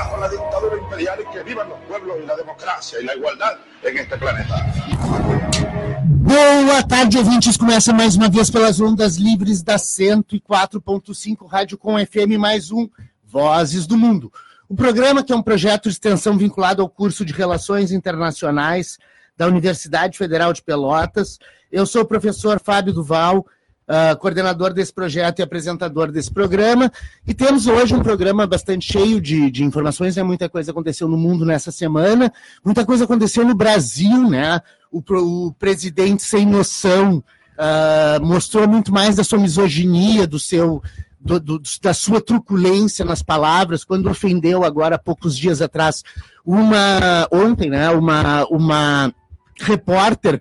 abajo la dictadura imperial y que vivan los pueblos y la democracia y la igualdad en este planeta. Boa tarde, ouvintes. Começa mais uma vez pelas ondas livres da 104.5 Rádio com FM mais um Vozes do Mundo. O programa, que é um projeto de extensão vinculado ao curso de Relações Internacionais da Universidade Federal de Pelotas. Eu sou o professor Fábio Duval, uh, coordenador desse projeto e apresentador desse programa. E temos hoje um programa bastante cheio de, de informações, né? muita coisa aconteceu no mundo nessa semana, muita coisa aconteceu no Brasil, né? O, o presidente sem noção uh, mostrou muito mais da sua misoginia, do seu do, do, da sua truculência nas palavras, quando ofendeu agora há poucos dias atrás uma ontem, né, uma, uma repórter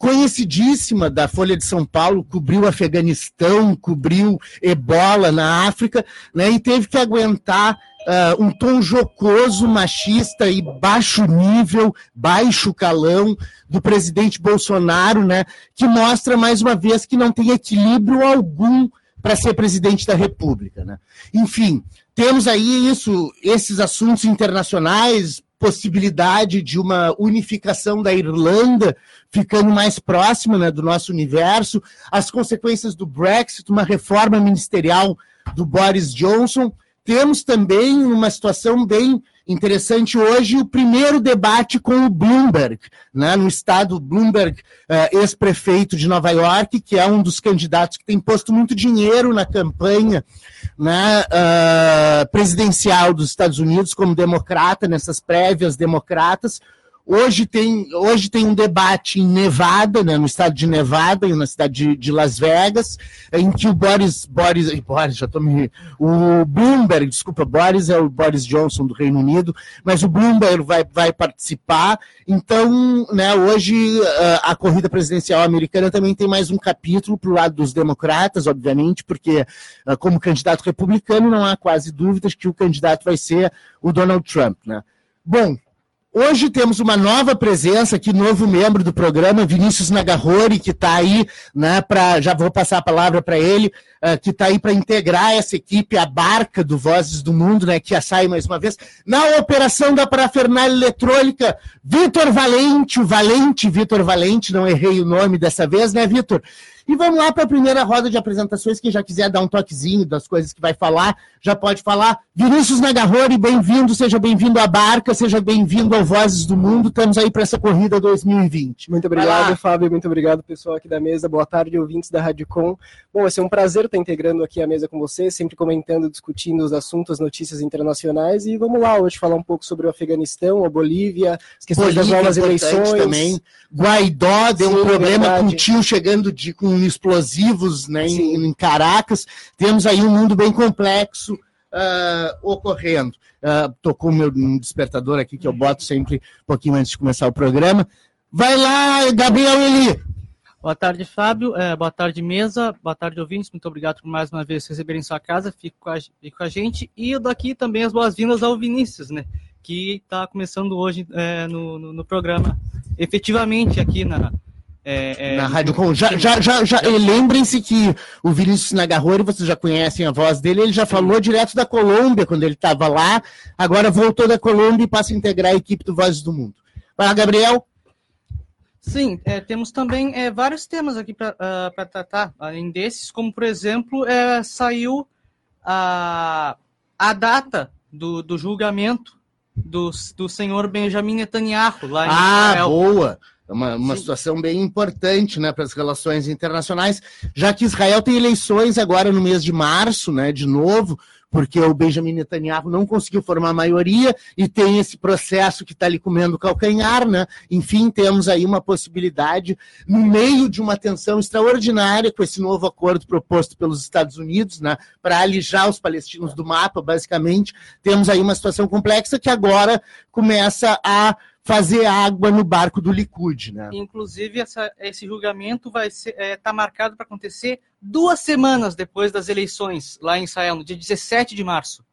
conhecidíssima da Folha de São Paulo, cobriu Afeganistão, cobriu ebola na África, né, e teve que aguentar uh, um tom jocoso, machista e baixo nível, baixo calão do presidente Bolsonaro, né, que mostra mais uma vez que não tem equilíbrio algum para ser presidente da República. Né? Enfim, temos aí isso, esses assuntos internacionais, possibilidade de uma unificação da Irlanda ficando mais próxima né, do nosso universo, as consequências do Brexit, uma reforma ministerial do Boris Johnson. Temos também uma situação bem interessante hoje o primeiro debate com o Bloomberg, né, no estado Bloomberg, uh, ex-prefeito de Nova York, que é um dos candidatos que tem posto muito dinheiro na campanha né, uh, presidencial dos Estados Unidos como democrata, nessas prévias democratas. Hoje tem, hoje tem um debate em Nevada, né, no estado de Nevada, na cidade de, de, Las Vegas, em que o Boris, Boris, Boris, já tô me, o Bloomberg, desculpa, Boris é o Boris Johnson do Reino Unido, mas o Bloomberg vai, vai participar. Então, né, hoje a, a corrida presidencial americana também tem mais um capítulo para o lado dos democratas, obviamente, porque como candidato republicano não há quase dúvidas que o candidato vai ser o Donald Trump, né? Bom, Hoje temos uma nova presença aqui, novo membro do programa, Vinícius Nagarrori, que está aí, né, para já vou passar a palavra para ele, uh, que está aí para integrar essa equipe, a barca do Vozes do Mundo, né, que a sai mais uma vez, na operação da parafernália eletrônica, Vitor Valente, o Valente, Vitor Valente, não errei o nome dessa vez, né, Vitor? E vamos lá para a primeira roda de apresentações. Quem já quiser dar um toquezinho das coisas que vai falar, já pode falar. Vinícius Nagarrori, bem-vindo, seja bem-vindo à Barca, seja bem-vindo ao Vozes do Mundo. Estamos aí para essa corrida 2020. Muito obrigado, Fábio. Muito obrigado, pessoal aqui da mesa. Boa tarde, ouvintes da Rádio Com. Bom, vai ser um prazer estar integrando aqui a mesa com vocês, sempre comentando, discutindo os assuntos, notícias internacionais. E vamos lá hoje falar um pouco sobre o Afeganistão, a Bolívia, as questões Bolívia, das novas eleições. também. Guaidó deu Sim, um problema verdade. com o tio chegando de, com explosivos né, em, em, Caracas. Temos aí um mundo bem complexo uh, ocorrendo. Uh, tocou meu despertador aqui, que eu boto sempre um pouquinho antes de começar o programa. Vai lá, Gabriel Eli. Boa tarde, Fábio. É, boa tarde, mesa. Boa tarde, ouvintes. Muito obrigado por mais uma vez receberem sua casa. Fique com a, fique com a gente. E eu daqui também as boas-vindas ao Vinícius, né? Que está começando hoje é, no, no, no, programa, efetivamente aqui na, é, é, na Rádio Com. Já, já, já, já lembrem-se que o Vinícius Nagarrori, vocês já conhecem a voz dele, ele já falou direto da Colômbia quando ele estava lá, agora voltou da Colômbia e passa a integrar a equipe do Vozes do Mundo. Vai lá, Gabriel. Sim, é, temos também é, vários temas aqui para uh, tratar, além desses, como por exemplo, é, saiu a, a data do, do julgamento do, do senhor Benjamin Netanyahu lá em ah, Israel. Ah, boa! É uma, uma situação bem importante né, para as relações internacionais, já que Israel tem eleições agora no mês de março, né, de novo, porque o Benjamin Netanyahu não conseguiu formar maioria e tem esse processo que está ali comendo calcanhar, né? Enfim, temos aí uma possibilidade, no meio de uma tensão extraordinária com esse novo acordo proposto pelos Estados Unidos, né? Para alijar os palestinos do mapa, basicamente, temos aí uma situação complexa que agora começa a fazer água no barco do Likud, né? Inclusive, essa, esse julgamento vai estar é, tá marcado para acontecer duas semanas depois das eleições lá em Israel, no dia 17 de março.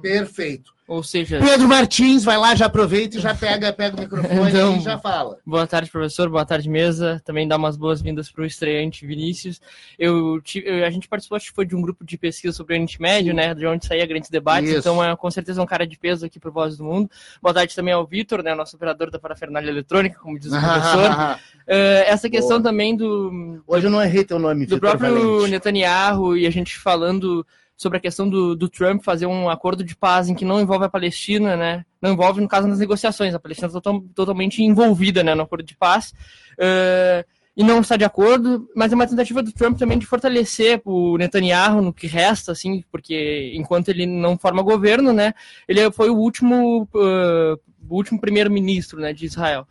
Perfeito. Ou seja, Pedro Martins, vai lá, já aproveita e já pega, pega o microfone Então- e já fala. Boa tarde, professor. Boa tarde, mesa. Também dá umas boas-vindas para o estreante Vinícius. Eu, eu- a gente participou, acho que foi de um grupo de pesquisa sobre o Oriente Médio, né? De onde saía grandes debates. Isso. Então, é com certeza um cara de peso aqui pro Voz do Mundo. Boa tarde também ao Vitor, né? Nosso operador da parafernália eletrônica, como diz o professor. Eh, essa questão Boa. também do, Hoje eu não errei teu nome, do Vitor próprio Valente. Netanyahu e a gente falando sobre a questão do, do Trump fazer um acordo de paz em que não envolve a Palestina, né? Não envolve, no caso, nas negociações. A Palestina está total- totalmente envolvida né, no acordo de paz. eh, e não está de acordo, mas é uma tentativa do Trump também de fortalecer o Netanyahu no que resta, assim, porque enquanto ele não forma governo, né, ele foi o último, eh, o último primeiro-ministro né, de Israel.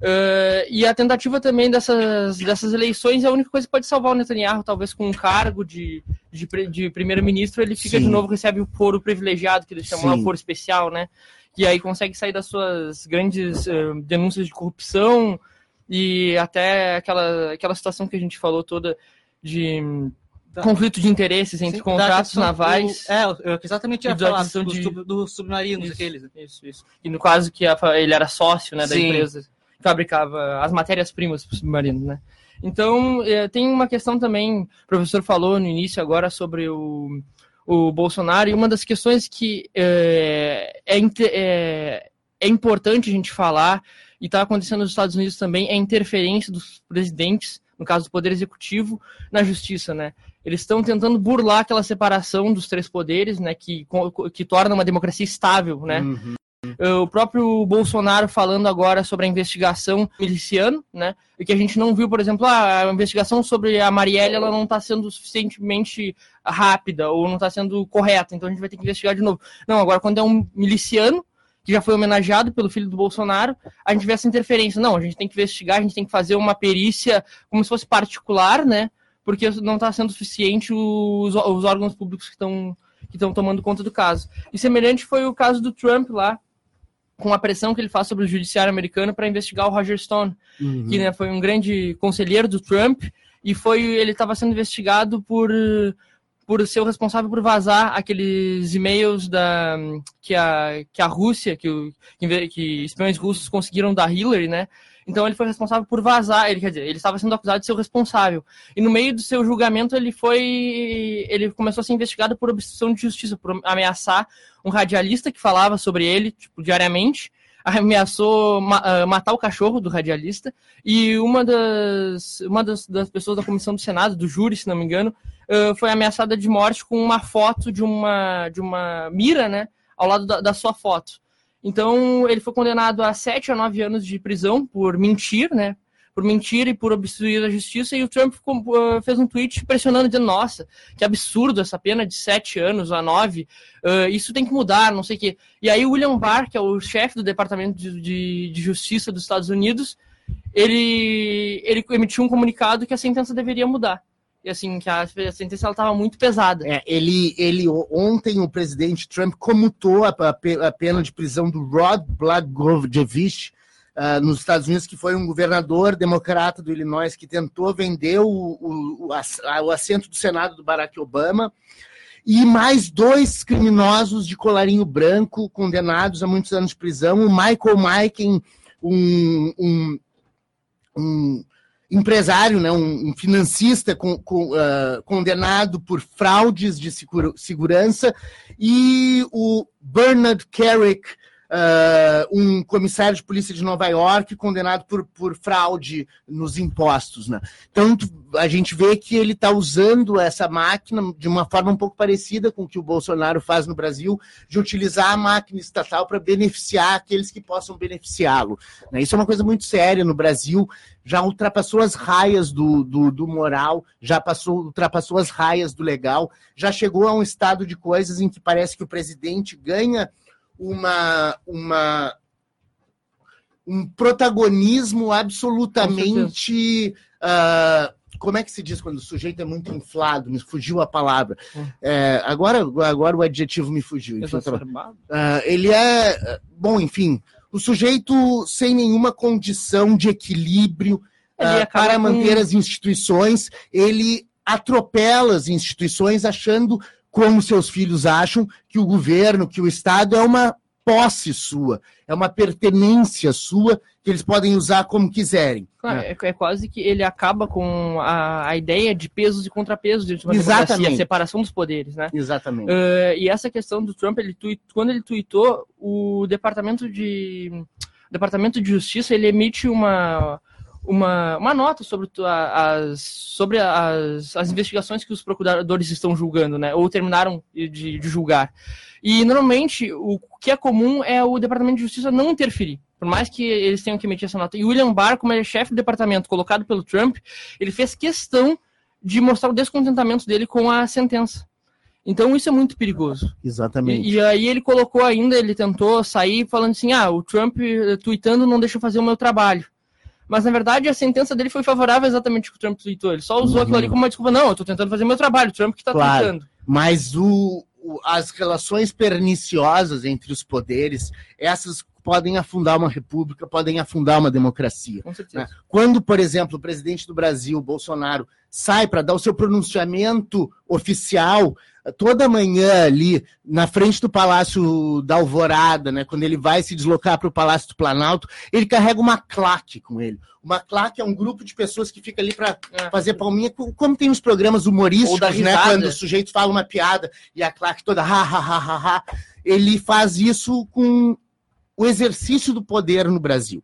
Uh, e a tentativa também dessas, dessas eleições é a única coisa que pode salvar o Netanyahu, talvez com um cargo de, de, de primeiro-ministro, ele fica Sim. de novo, recebe o foro privilegiado, que eles chamam lá, Sim. o foro especial, né? E aí consegue sair das suas grandes uh, denúncias de corrupção e até aquela, aquela situação que a gente falou toda de Da- conflito de interesses entre Sim, contratos navais. do- é, eu exatamente ia falar dos, de- dos submarinos Isso, aqueles. Isso, isso. E no caso que a ele era sócio né, da Sim. empresa fabricava as matérias-primas para o submarino, né? Então, eh, tem uma questão também, o professor falou no início agora sobre o, o Bolsonaro, e uma das questões que é, inte- é, é importante a gente falar, e está acontecendo nos Estados Unidos também, é a interferência dos presidentes, no caso do Poder Executivo, na justiça, né? Eles estão tentando burlar aquela separação dos três poderes, né, que, que torna uma democracia estável, né? Uhum. O próprio Bolsonaro falando agora sobre a investigação miliciano, né? E que a gente não viu, por exemplo, ah, a investigação sobre a Marielle ela não está sendo suficientemente rápida ou não está sendo correta, então a gente vai ter que investigar de novo. Não, agora quando é um miliciano que já foi homenageado pelo filho do Bolsonaro, a gente vê essa interferência. Não, a gente tem que investigar, a gente tem que fazer uma perícia como se fosse particular, né? Porque não está sendo suficiente os, os órgãos públicos que estão que estão tomando conta do caso. E semelhante foi o caso do Trump lá, com a pressão que ele faz sobre o judiciário americano para investigar o Roger Stone, Uhum. que né, foi um grande conselheiro do Trump e foi ele estava sendo investigado por por ser o responsável por vazar aqueles e-mails da que a que a Rússia que o que, que espiões russos conseguiram da Hillary, né? Então ele foi responsável por vazar, ele quer dizer, ele estava sendo acusado de ser o responsável. E no meio do seu julgamento ele foi ele começou a ser investigado por obstrução de justiça, por ameaçar um radialista que falava sobre ele tipo, diariamente, ameaçou ma ah, matar o cachorro do radialista, e uma das, uma das, das pessoas da comissão do Senado, do júri, se não me engano, ah, foi ameaçada de morte com uma foto de uma, de uma mira, né, ao lado da, da sua foto. Então, ele foi condenado a 7 a 9 anos de prisão por mentir, né, por mentir e por obstruir a justiça, e o Trump ficou, ah, fez um tweet pressionando, dizendo, nossa, que absurdo essa pena de 7 anos a 9, ah, isso tem que mudar, não sei o quê. E aí William Barr, que é o chefe do Departamento de, de, de Justiça dos Estados Unidos, ele, ele emitiu um comunicado que a sentença deveria mudar. E assim, que a, a sentença estava muito pesada. É, ele, ele, ontem o presidente Trump comutou a, a a pena de prisão do Rod Blagojevich ah, nos Estados Unidos, que foi um governador democrata do Illinois que tentou vender o, o, o, assento do Senado do Barack Obama. E mais dois criminosos de colarinho branco condenados a muitos anos de prisão. O Michael Maiken, um, um, um empresário, né, um, financista com, com, ah, condenado por fraudes de segura- segurança, e o Bernard Carrick, ah, um comissário de polícia de Nova York, condenado por, por fraude nos impostos. Né? Então, a gente vê que ele está usando essa máquina de uma forma um pouco parecida com o que o Bolsonaro faz no Brasil, de utilizar a máquina estatal para beneficiar aqueles que possam beneficiá-lo. né? Isso é uma coisa muito séria no Brasil já ultrapassou as raias do, do, do moral, já passou, ultrapassou as raias do legal, já chegou a um estado de coisas em que parece que o presidente ganha uma, uma um protagonismo absolutamente. ah, como é que se diz quando o sujeito é muito inflado? Me fugiu a palavra. É, agora, agora o adjetivo me fugiu. Enfim. Ah, ele é, bom, enfim, o sujeito sem nenhuma condição de equilíbrio acaba para com- manter as instituições, ele atropela as instituições achando como seus filhos acham que o governo, que o Estado é uma posse sua, é uma pertenência sua que eles podem usar como quiserem. Claro, né? é, é quase que ele acaba com a, a ideia de pesos e contrapesos dentro de uma Exatamente. democracia, a separação dos poderes, né? Exatamente. Uh, e essa questão do Trump, ele tweet, quando ele tweetou, o departamento de o departamento de justiça ele emite uma uma, uma nota sobre a- as sobre as, as investigações que os procuradores estão julgando, né? Ou terminaram de, de julgar. E normalmente o que é comum é o departamento de justiça não interferir. Por mais que eles tenham que emitir essa nota. E o William Barr, como ele é chefe do departamento colocado pelo Trump, ele fez questão de mostrar o descontentamento dele com a sentença. Então isso é muito perigoso. Exatamente. E, e aí ele colocou ainda, ele tentou sair falando assim, ah, o Trump eh, tweetando não deixa eu fazer o meu trabalho. Mas na verdade a sentença dele foi favorável exatamente ao que o Trump tweetou. Ele só usou Uhum. aquilo ali como uma desculpa. Não, eu tô tentando fazer meu trabalho, o Trump que tá Claro. tweetando. Mas o- as relações perniciosas entre os poderes, essas podem afundar uma república, podem afundar uma democracia. Com certeza. né? Quando, por exemplo, o presidente do Brasil, Bolsonaro, sai para dar o seu pronunciamento oficial toda manhã ali na frente do Palácio da Alvorada, né, quando ele vai se deslocar para o Palácio do Planalto, ele carrega uma claque com ele. Uma claque é um grupo de pessoas que fica ali para É. fazer palminha, co- como tem nos programas humorísticos, né, quando o sujeito fala uma piada e a claque toda ha ha ha ha, ha ele faz isso com o exercício do poder no Brasil.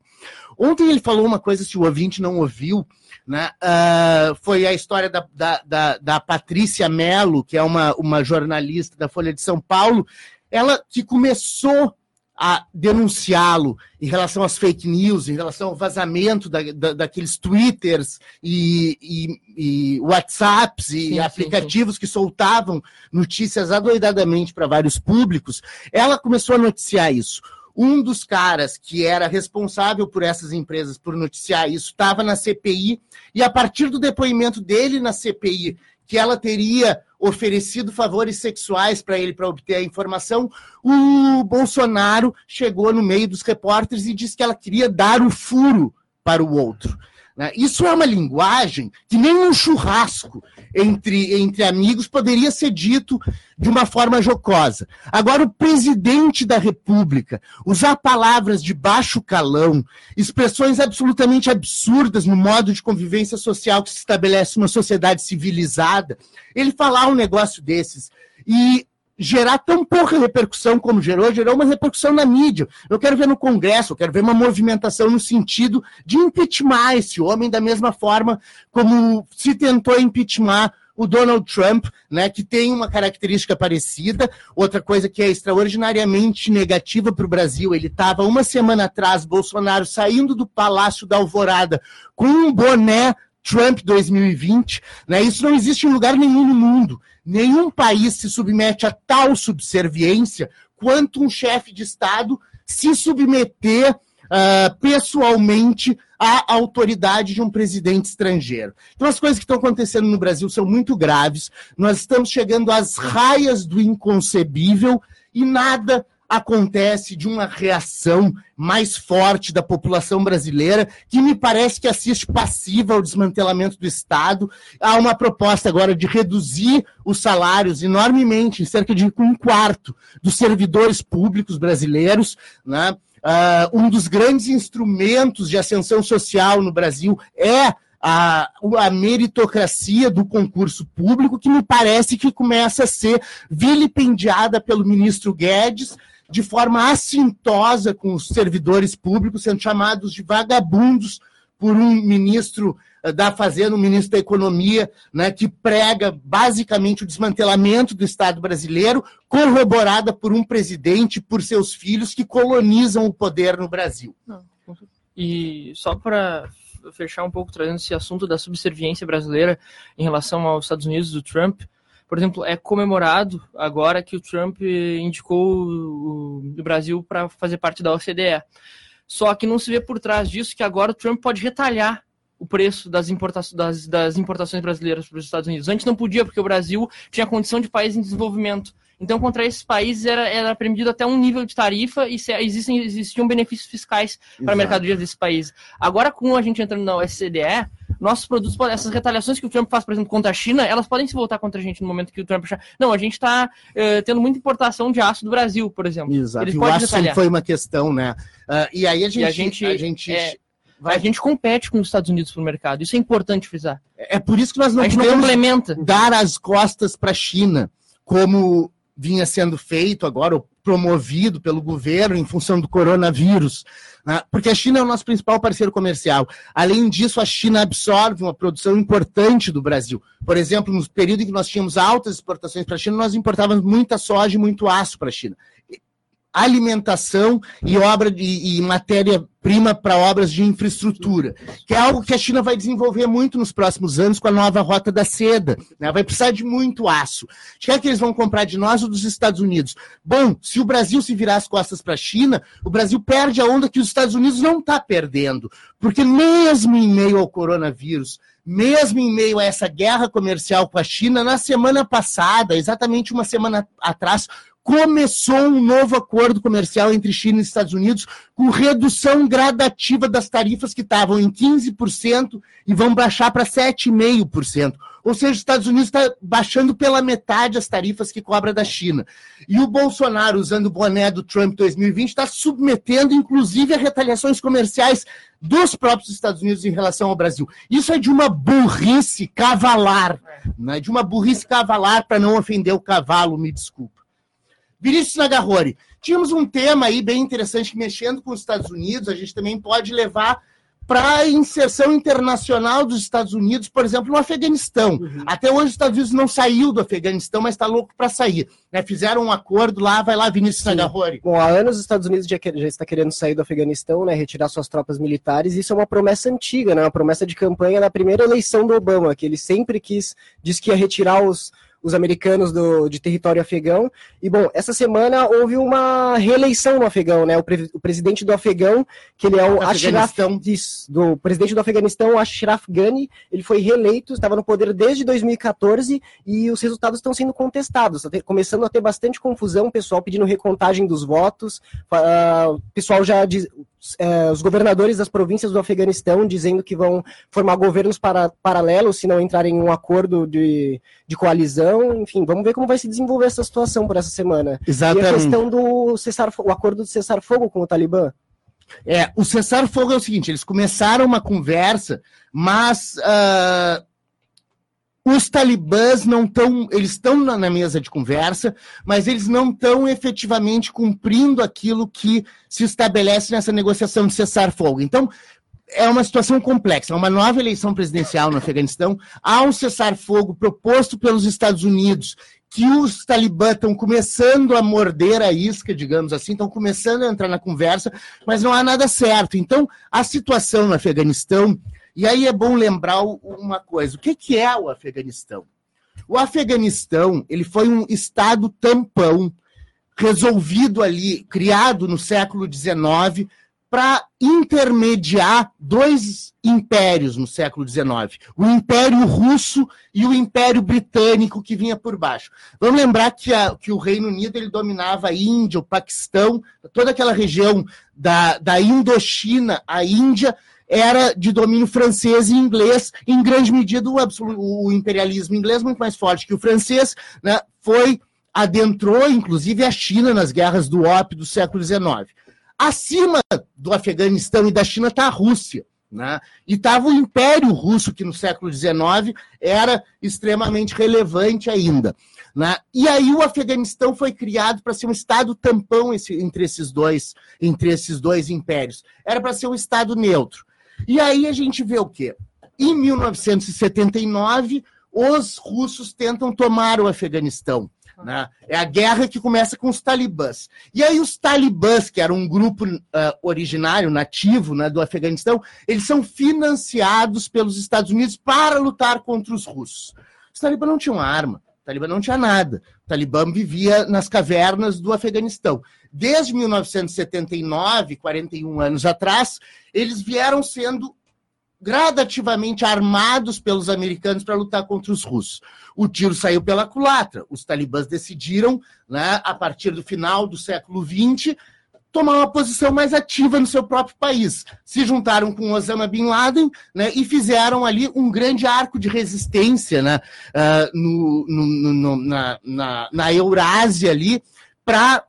Ontem ele falou uma coisa, se o ouvinte não ouviu, né, ah, foi a história da, da, da, da Patrícia Mello, que é uma, uma jornalista da Folha de São Paulo, ela que começou a denunciá-lo em relação às fake news, em relação ao vazamento da, da- daqueles twitters e, e- e whatsapps e Sim, sim, aplicativos que soltavam notícias adoidadamente para vários públicos, ela começou a noticiar isso. Um dos caras que era responsável por essas empresas por noticiar isso estava na CPI, e a partir do depoimento dele na CPI, que ela teria oferecido favores sexuais para ele para obter a informação, o Bolsonaro chegou no meio dos repórteres e disse que ela queria dar o furo para o outro. Né? Isso é uma linguagem que nem um churrasco entre, entre amigos poderia ser dito de uma forma jocosa. Agora, o presidente da República usar palavras de baixo calão, expressões absolutamente absurdas no modo de convivência social que se estabelece numa sociedade civilizada, ele falar um negócio desses e gerar tão pouca repercussão como gerou, gerou uma repercussão na mídia. Eu quero ver no Congresso, eu quero ver uma movimentação no sentido de impeachment esse homem da mesma forma como se tentou impeachment o Donald Trump, né, que tem uma característica parecida. Outra coisa que é extraordinariamente negativa para o Brasil, ele estava uma semana atrás, Bolsonaro saindo do Palácio da Alvorada com um boné Trump 2020, né? Isso não existe em lugar nenhum no mundo. Nenhum país se submete a tal subserviência quanto um chefe de Estado se submeter ah, pessoalmente à autoridade de um presidente estrangeiro. Então, as coisas que estão acontecendo no Brasil são muito graves. Nós estamos chegando às raias do inconcebível e nada acontece de uma reação mais forte da população brasileira, que me parece que assiste passiva ao desmantelamento do Estado. Há uma proposta agora de reduzir os salários enormemente, em cerca de um quarto, dos servidores públicos brasileiros, né? Ah, um dos grandes instrumentos de ascensão social no Brasil é a, a meritocracia do concurso público, que me parece que começa a ser vilipendiada pelo ministro Guedes de forma assintosa com os servidores públicos, sendo chamados de vagabundos por um ministro eh, da Fazenda, um ministro da Economia, né, que prega basicamente o desmantelamento do Estado brasileiro, corroborada por um presidente, por seus filhos que colonizam o poder no Brasil. E só para fechar um pouco, trazendo esse assunto da subserviência brasileira em relação aos Estados Unidos do Trump, por exemplo, é comemorado agora que o Trump indicou o, Brasil para fazer parte da OCDE. Só que não se vê por trás disso que agora o Trump pode retalhar o preço das, importa das, das importações brasileiras para os Estados Unidos. Antes não podia, porque o Brasil tinha condição de país em desenvolvimento. Então, contra esses países era, era permitido até um nível de tarifa e se, existem, existiam benefícios fiscais para mercadorias desses países. Agora, com a gente entrando na OCDE, nossos produtos, essas retaliações que o Trump faz, por exemplo, contra a China, elas podem se voltar contra a gente no momento que o Trump achar. Não, a gente está uh, tendo muita importação de aço do Brasil, por exemplo. Exato. Eles e o aço foi uma questão, né? Uh, e aí a gente. a gente, a gente é, vai... a gente compete com os Estados Unidos no mercado. Isso é importante frisar. É por isso que nós não podemos não dar as costas para a China, como vinha sendo feito agora, ou promovido pelo governo em função do coronavírus, né? porque a China é o nosso principal parceiro comercial. Além disso, a China absorve uma produção importante do Brasil. Por exemplo, no período em que nós tínhamos altas exportações para a China, nós importávamos muita soja e muito aço para a China alimentação e obra de, e matéria-prima para obras de infraestrutura, que é algo que a China vai desenvolver muito nos próximos anos com a nova rota da seda. Né? Vai precisar de muito aço. Quer que eles vão comprar de nós ou dos Estados Unidos? Bom, se o Brasil se virar as costas para a China, o Brasil perde a onda que os Estados Unidos não está perdendo, porque mesmo em meio ao coronavírus, mesmo em meio a essa guerra comercial com a China, na semana passada, exatamente uma semana atrás, começou um novo acordo comercial entre China e Estados Unidos, com redução gradativa das tarifas que estavam em 15% e vão baixar para 7,5%. Ou seja, os Estados Unidos está baixando pela metade as tarifas que cobra da China. E o Bolsonaro, usando o boné do Trump 2020, está submetendo, inclusive, a retaliações comerciais dos próprios Estados Unidos em relação ao Brasil. Isso é de uma burrice cavalar, né? de uma burrice cavalar, para não ofender o cavalo, me desculpa. Vinícius Nagarrori, tínhamos um tema aí bem interessante que mexendo com os Estados Unidos, a gente também pode levar para a inserção internacional dos Estados Unidos, por exemplo, no Afeganistão. Uhum. Até hoje os Estados Unidos não saiu do Afeganistão, mas está louco para sair. Né? Fizeram um acordo lá, vai lá, Vinícius Nagarrori. Bom, há anos os Estados Unidos já, já, está querendo sair do Afeganistão, né, retirar suas tropas militares. Isso é uma promessa antiga, né, uma promessa de campanha na primeira eleição do Obama, que ele sempre quis, disse que ia retirar os os americanos do, de território afegão. E, bom, essa semana houve uma reeleição no Afegão, né? O, pre, o presidente do Afegão, que ele é o Ashraf, do presidente do Afeganistão, Ashraf Ghani, ele foi reeleito, estava no poder desde 2014 e os resultados estão sendo contestados, começando a ter bastante confusão, pessoal pedindo recontagem dos votos, uh, pessoal já diz, é, os governadores das províncias do Afeganistão dizendo que vão formar governos para, paralelos se não entrarem em um acordo de, de coalizão. Enfim, vamos ver como vai se desenvolver essa situação por essa semana. Exatamente. E a questão do cessar, o acordo de cessar-fogo com o Talibã. É, o cessar-fogo é o seguinte: eles começaram uma conversa, mas uh, os talibãs não estão, eles estão na, na, mesa de conversa, mas eles não estão efetivamente cumprindo aquilo que se estabelece nessa negociação de cessar-fogo. Então, é uma situação complexa. É uma nova eleição presidencial no Afeganistão. Há um cessar-fogo proposto pelos Estados Unidos, que os talibãs estão começando a morder a isca, digamos assim, estão começando a entrar na conversa, mas não há nada certo. Então, a situação no Afeganistão e aí é bom lembrar uma coisa: o que, é o Afeganistão? O Afeganistão ele foi um estado tampão resolvido ali, criado no século XIX, para intermediar dois impérios no século XIX: o Império Russo e o Império Britânico que vinha por baixo. Vamos lembrar que, a, que o Reino Unido ele dominava a Índia, o Paquistão, toda aquela região da, da Indochina, a Índia era de domínio francês e inglês, em grande medida o, o imperialismo inglês, muito mais forte que o francês, né, foi adentrou inclusive a China nas guerras do ópio do século XIX. Acima do Afeganistão e da China está a Rússia. Né? E estava o Império Russo, que no século XIX era extremamente relevante ainda. Né? E aí o Afeganistão foi criado para ser um estado tampão esse, entre, esses dois, entre esses dois impérios. Era para ser um estado neutro. E aí a gente vê o quê? Em 1979, os russos tentam tomar o Afeganistão. Né? É a guerra que começa com os talibãs. E aí os talibãs, que eram um grupo uh, originário, nativo né, do Afeganistão, eles são financiados pelos Estados Unidos para lutar contra os russos. Os talibãs não tinham arma, o Talibã não tinha nada. O Talibã vivia nas cavernas do Afeganistão. Desde 1979, 41 anos atrás, eles vieram sendo gradativamente armados pelos americanos para lutar contra os russos. O tiro saiu pela culatra. Os talibãs decidiram, né, a partir do final do século XX, tomar uma posição mais ativa no seu próprio país. Se juntaram com Osama Bin Laden né, e fizeram ali um grande arco de resistência né, uh, no, no, no, na, na, na Eurásia ali para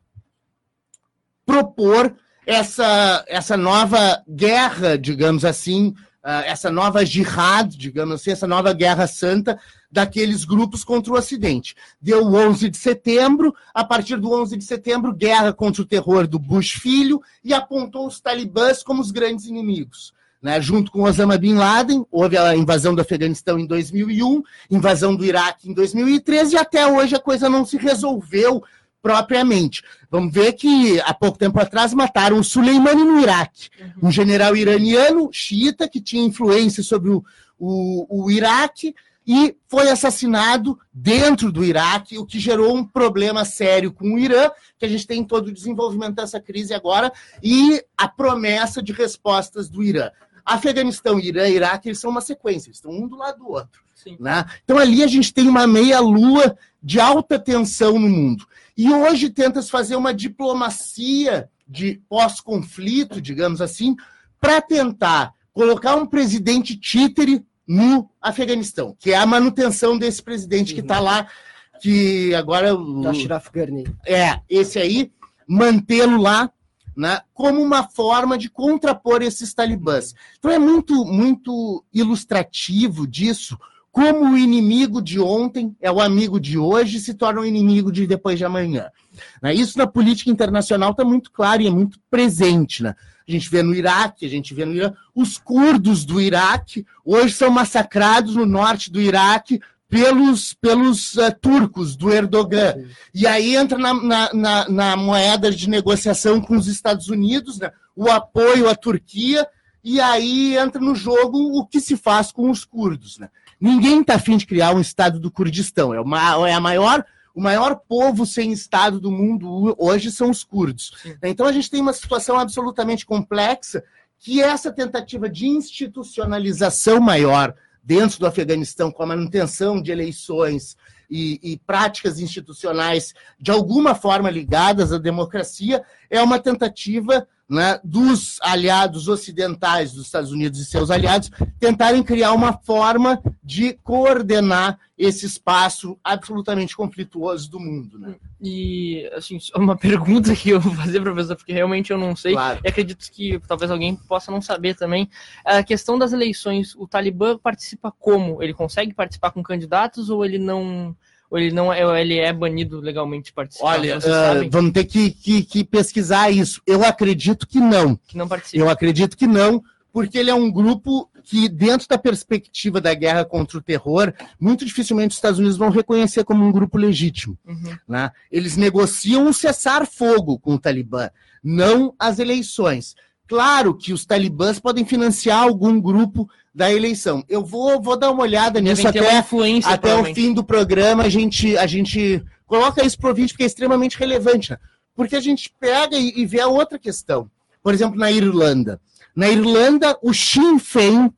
propor essa, essa nova guerra, digamos assim, uh, essa nova jihad, digamos assim, essa nova guerra santa daqueles grupos contra o Ocidente. Deu o 11 de setembro, a partir do 11 de setembro, guerra contra o terror do Bush filho e apontou os talibãs como os grandes inimigos. Né, junto com Osama Bin Laden, houve a invasão do Afeganistão em 2001, invasão do Iraque em 2013 e até hoje a coisa não se resolveu propriamente. Vamos ver que há pouco tempo atrás mataram o Soleimani no Iraque, um general iraniano xiita que tinha influência sobre o, o, o Iraque e foi assassinado dentro do Iraque, o que gerou um problema sério com o Irã, que a gente tem todo o desenvolvimento dessa crise agora, e a promessa de respostas do Irã. Afeganistão, Irã e Iraque, eles são uma sequência, eles estão um do lado do outro. Né? Então ali a gente tem uma meia-lua de alta tensão no mundo. E hoje tenta-se fazer uma diplomacia de pós-conflito, digamos assim, para tentar colocar um presidente títere no Afeganistão, que é a manutenção desse presidente que está lá, que agora. O, Ashraf Ghani. É, esse aí, mantê-lo lá né, como uma forma de contrapor esses talibãs. Então é muito, muito ilustrativo disso, como o inimigo de ontem é o amigo de hoje e se torna o inimigo de depois de amanhã. Né? Isso na política internacional está muito claro e é muito presente. Né? A gente vê no Iraque, a gente vê no Irã. Os curdos do Iraque hoje são massacrados no norte do Iraque pelos, pelos uh, turcos do Erdogan. E aí entra na, na, na, na, moeda de negociação com os Estados Unidos, né? o apoio à Turquia, e aí entra no jogo o que se faz com os curdos. Né? Ninguém está afim de criar um Estado do Kurdistão. É, uma, é a maior, o maior povo sem Estado do mundo hoje são os curdos. Sim. Então a gente tem uma situação absolutamente complexa que essa tentativa de institucionalização maior dentro do Afeganistão, com a manutenção de eleições e, e, práticas institucionais de alguma forma ligadas à democracia, é uma tentativa né, dos aliados ocidentais dos Estados Unidos e seus aliados tentarem criar uma forma de coordenar esse espaço absolutamente conflituoso do mundo. Né? E, assim, uma pergunta que eu vou fazer, professor, porque realmente eu não sei, claro. e acredito que talvez alguém possa não saber também, a questão das eleições, o Talibã participa como? Ele consegue participar com candidatos ou ele não ou ele não é, ele é banido legalmente de participar? Olha, uh, vamos ter que, que, que, pesquisar isso. Eu acredito que não. Que não participa. Eu acredito que não, porque ele é um grupo que, dentro da perspectiva da guerra contra o terror, muito dificilmente os Estados Unidos vão reconhecer como um grupo legítimo. Uhum. Né? Eles negociam um cessar-fogo com o Talibã, não as eleições. Claro que os talibãs podem financiar algum grupo da eleição. Eu vou, vou dar uma olhada nisso até, até o fim do programa. A gente, a gente coloca isso para o vídeo porque é extremamente relevante. Né? Porque a gente pega e, e vê a outra questão. Por exemplo, na Irlanda. Na Irlanda, o Sinn Féin,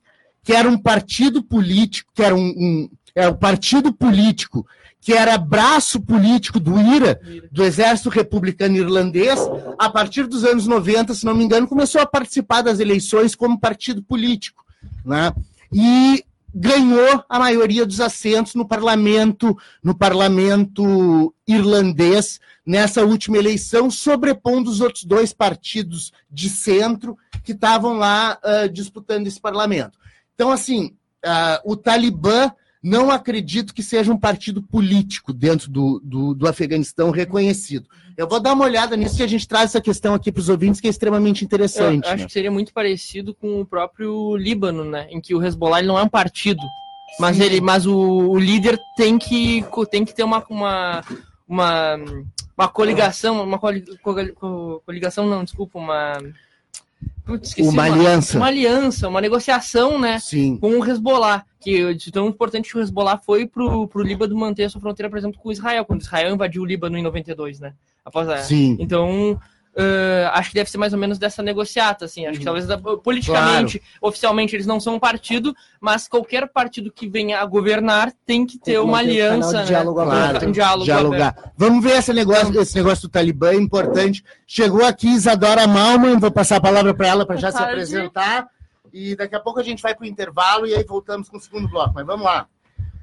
que era um partido político, que era um, um é, um partido político que era braço político do IRA, do Exército Republicano Irlandês, a partir dos anos 90, se não me engano, começou a participar das eleições como partido político. Né? E ganhou a maioria dos assentos no parlamento, no parlamento irlandês nessa última eleição, sobrepondo os outros dois partidos de centro que estavam lá uh, disputando esse parlamento. Então, assim, uh, o Talibã não acredito que seja um partido político dentro do, do, do, Afeganistão reconhecido. Eu vou dar uma olhada nisso e a gente traz essa questão aqui para os ouvintes, que é extremamente interessante. Eu acho né? que seria muito parecido com o próprio Líbano, né? Em que o Hezbollah não é um partido. Mas, ele, mas o, o, líder tem que, tem que ter uma, uma, uma, uma coligação, uma coligação, não, desculpa, uma Putz, esqueci, uma aliança. Uma aliança, uma negociação, né? Sim. Com o Hezbollah. Que de tão importante que o Hezbollah foi pro, pro Líbano manter a sua fronteira, por exemplo, com Israel, quando Israel invadiu o Líbano em 92, né? Após a... Sim. Então, Uh, acho que deve ser mais ou menos dessa negociata, assim. Acho que talvez politicamente, claro. oficialmente, eles não são um partido, mas qualquer partido que venha a governar tem que ter tem uma aliança, um né? Diálogo claro, um diálogo dialogar. Aberto. Vamos ver esse negócio, esse negócio do Talibã, é importante. Chegou aqui Isadora Malman, vou passar a palavra para ela para já tarde. se apresentar. E daqui a pouco a gente vai para o intervalo e aí voltamos com o segundo bloco. Mas vamos lá.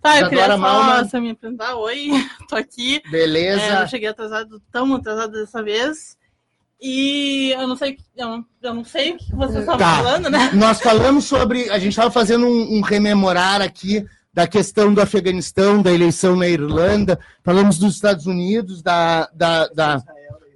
Tá, eu queria Malman. só me apresentar. Oi, tô aqui. Beleza. É, eu cheguei atrasado, tão atrasado dessa vez. E eu não sei, eu não, eu não sei o que vocês estavam tá. falando, né? Nós falamos sobre. A gente estava fazendo um, um, rememorar aqui da questão do Afeganistão, da eleição na Irlanda, falamos dos Estados Unidos, da, da, da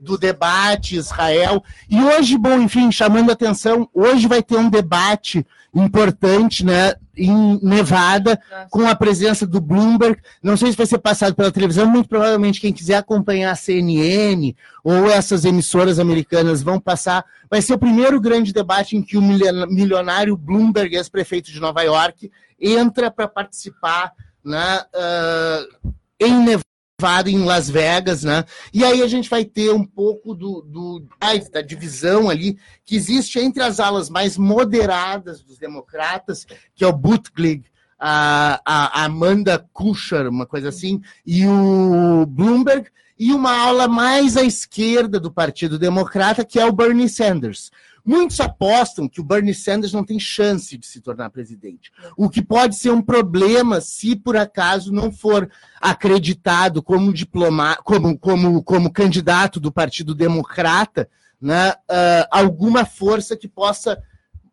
do debate Israel. E hoje, bom, enfim, chamando atenção, hoje vai ter um debate importante, né, em Nevada, Nossa. com a presença do Bloomberg. Não sei se vai ser passado pela televisão, muito provavelmente quem quiser acompanhar a CNN ou essas emissoras americanas vão passar. Vai ser o primeiro grande debate em que o milionário Bloomberg, ex-prefeito de Nova York, entra para participar né, uh, em Nevada em Las Vegas, né? E aí a gente vai ter um pouco do, do da divisão ali que existe entre as alas mais moderadas dos democratas, que é o Buttigieg, a, a Amanda Kucher, uma coisa assim, e o Bloomberg, e uma ala mais à esquerda do Partido Democrata, que é o Bernie Sanders. Muitos apostam que o Bernie Sanders não tem chance de se tornar presidente. O que pode ser um problema se por acaso não for acreditado como diploma, como, como, como candidato do Partido Democrata, né, uh, alguma força que possa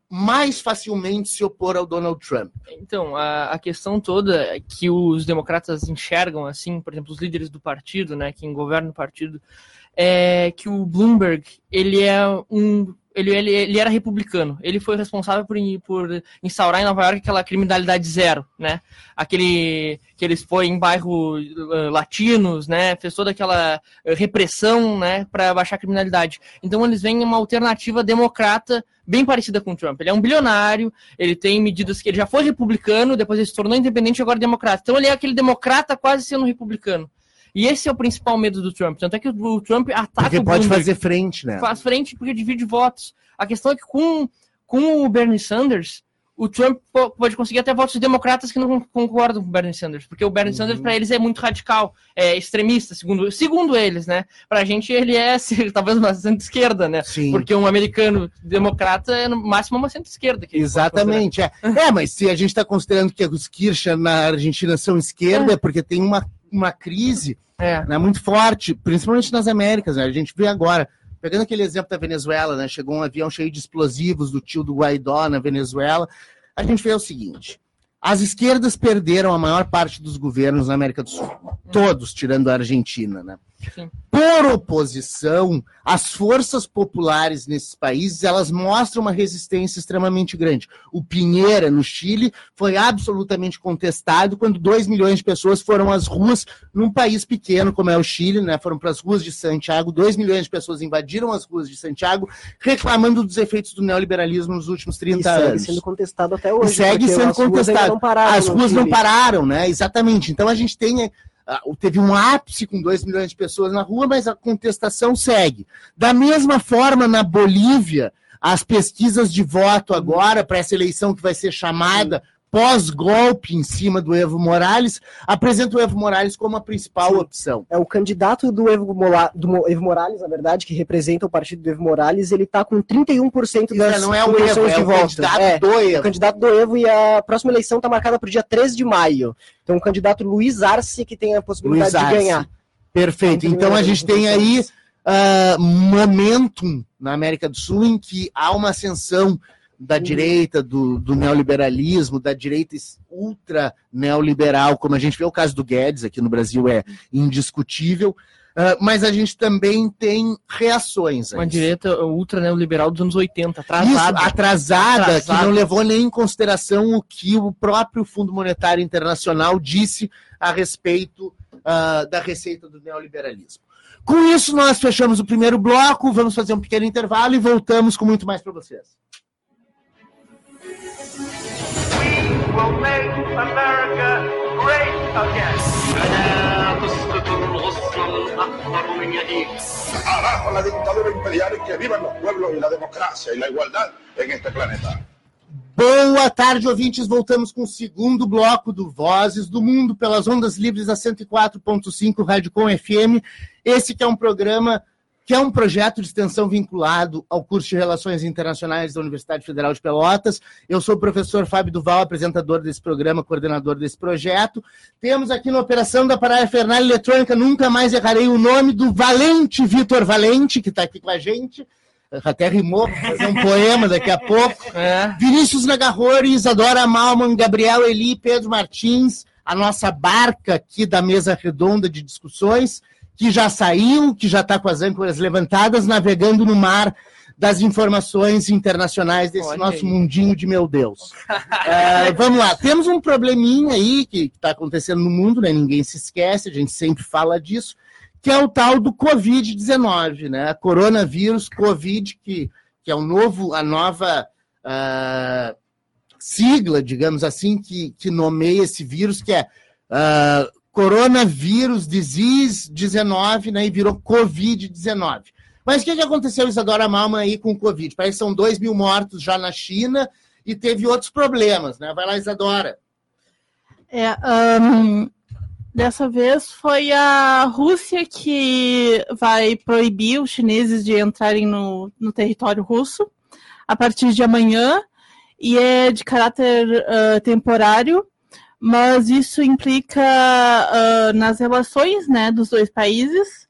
mais facilmente se opor ao Donald Trump. Então, a, a, questão toda é que os democratas enxergam, assim, por exemplo, os líderes do partido, né, quem governa o partido, é que o Bloomberg ele é um ele, ele, ele era republicano. Ele foi responsável por, por instaurar em Nova York aquela criminalidade zero, né? Aquele que eles foi em bairros uh, latinos, né? Fez toda aquela repressão, né? Para baixar a criminalidade. Então eles vêm uma alternativa democrata bem parecida com o Trump. Ele é um bilionário, ele tem medidas que ele já foi republicano, depois ele se tornou independente e agora democrata. Então ele é aquele democrata quase sendo republicano. E esse é o principal medo do Trump. Tanto é que o Trump ataca porque o pode fazer frente, né? Faz frente porque divide votos. A questão é que com, com o Bernie Sanders, o Trump pode conseguir até votos democratas que não concordam com o Bernie Sanders, porque o Bernie uhum. Sanders para eles é muito radical, é extremista, segundo, segundo eles, né? Para a gente ele é talvez uma centro-esquerda, né? Sim. Porque um americano democrata é no máximo uma centro-esquerda. Exatamente, é. é. mas se a gente está considerando que os Kirchner na Argentina são esquerda, é porque tem uma uma crise é. né, muito forte, principalmente nas Américas. Né? A gente vê agora, pegando aquele exemplo da Venezuela, né, chegou um avião cheio de explosivos do tio do Guaidó na Venezuela. A gente vê o seguinte: as esquerdas perderam a maior parte dos governos na América do Sul, todos, tirando a Argentina, né? Sim. Por oposição, as forças populares nesses países, elas mostram uma resistência extremamente grande. O Pinheira, no Chile, foi absolutamente contestado quando 2 milhões de pessoas foram às ruas num país pequeno como é o Chile, né? Foram para as ruas de Santiago, 2 milhões de pessoas invadiram as ruas de Santiago, reclamando dos efeitos do neoliberalismo nos últimos 30 e segue anos. sendo contestado até hoje. E segue sendo contestado. As ruas não pararam, né? Exatamente. Então a gente tem teve um ápice com 2 milhões de pessoas na rua, mas a contestação segue. Da mesma forma, na Bolívia, as pesquisas de voto agora para essa eleição que vai ser chamada pós-golpe em cima do Evo Morales, apresenta o Evo Morales como a principal Sim. opção. É o candidato do Evo, Mola, do Evo Morales, na verdade, que representa o partido do Evo Morales, ele está com 31% das não é o Evo, é o candidato é, do Evo. O candidato do Evo e a próxima eleição está marcada para o dia 13 de maio. Então, o candidato Luiz Arce que tem a possibilidade de ganhar. Perfeito. Então, a gente tem aí uh, momentum na América do Sul em que há uma ascensão da direita, do, do, neoliberalismo, da direita ultra neoliberal, como a gente vê o caso do Guedes aqui no Brasil, é indiscutível. Uh, mas a gente também tem reações. Uma direita ultra neoliberal dos anos 80, atrasada. Isso, atrasada, atrasada, que não levou nem em consideração o que o próprio Fundo Monetário Internacional disse a respeito uh, da receita do neoliberalismo. Com isso, nós fechamos o primeiro bloco, vamos fazer um pequeno intervalo e voltamos com muito mais para vocês. will make America great again. أنا قصة الغصن الأخضر من Abajo la dictadura imperial y que vivan los pueblos y la democracia y la igualdad en este planeta. Boa tarde, ouvintes. Voltamos com o segundo bloco do Vozes do Mundo pelas ondas livres a 104.5 Rádio Com FM. Esse que é um programa que é um projeto de extensão vinculado ao curso de Relações Internacionais da Universidade Federal de Pelotas. Eu sou o professor Fábio Duval, apresentador desse programa, coordenador desse projeto. Temos aqui na operação da Paraia Fernal Eletrônica, nunca mais errarei o nome do Valente Vitor Valente, que está aqui com a gente. Até rimou, fazer um poema daqui a pouco. É. Vinícius Nagarrori, Isadora Malman, Gabriel Eli, Pedro Martins, a nossa barca aqui da mesa redonda de discussões que já saiu, que já está com as âncoras levantadas, navegando no mar das informações internacionais desse Olha nosso aí. mundinho de meu Deus. É, vamos lá, temos um probleminha aí que está acontecendo no mundo, né? Ninguém se esquece, a gente sempre fala disso, que é o tal do Covid-19, né? Coronavírus, Covid, que, que é o novo, a nova ah, sigla, digamos assim, que, que nomeia esse vírus, que é ah, Coronavírus Disease 19, né? E virou Covid-19. Mas o que, que aconteceu, Isadora Malman, aí com o Covid? Parece que são 2 mil mortos já na China e teve outros problemas, né? Vai lá, Isadora. É, ahn, dessa vez foi a Rússia que vai proibir os chineses de entrarem no, no território russo a partir de amanhã e é de caráter ah, temporário, mas isso implica ah, nas relações né, dos dois países,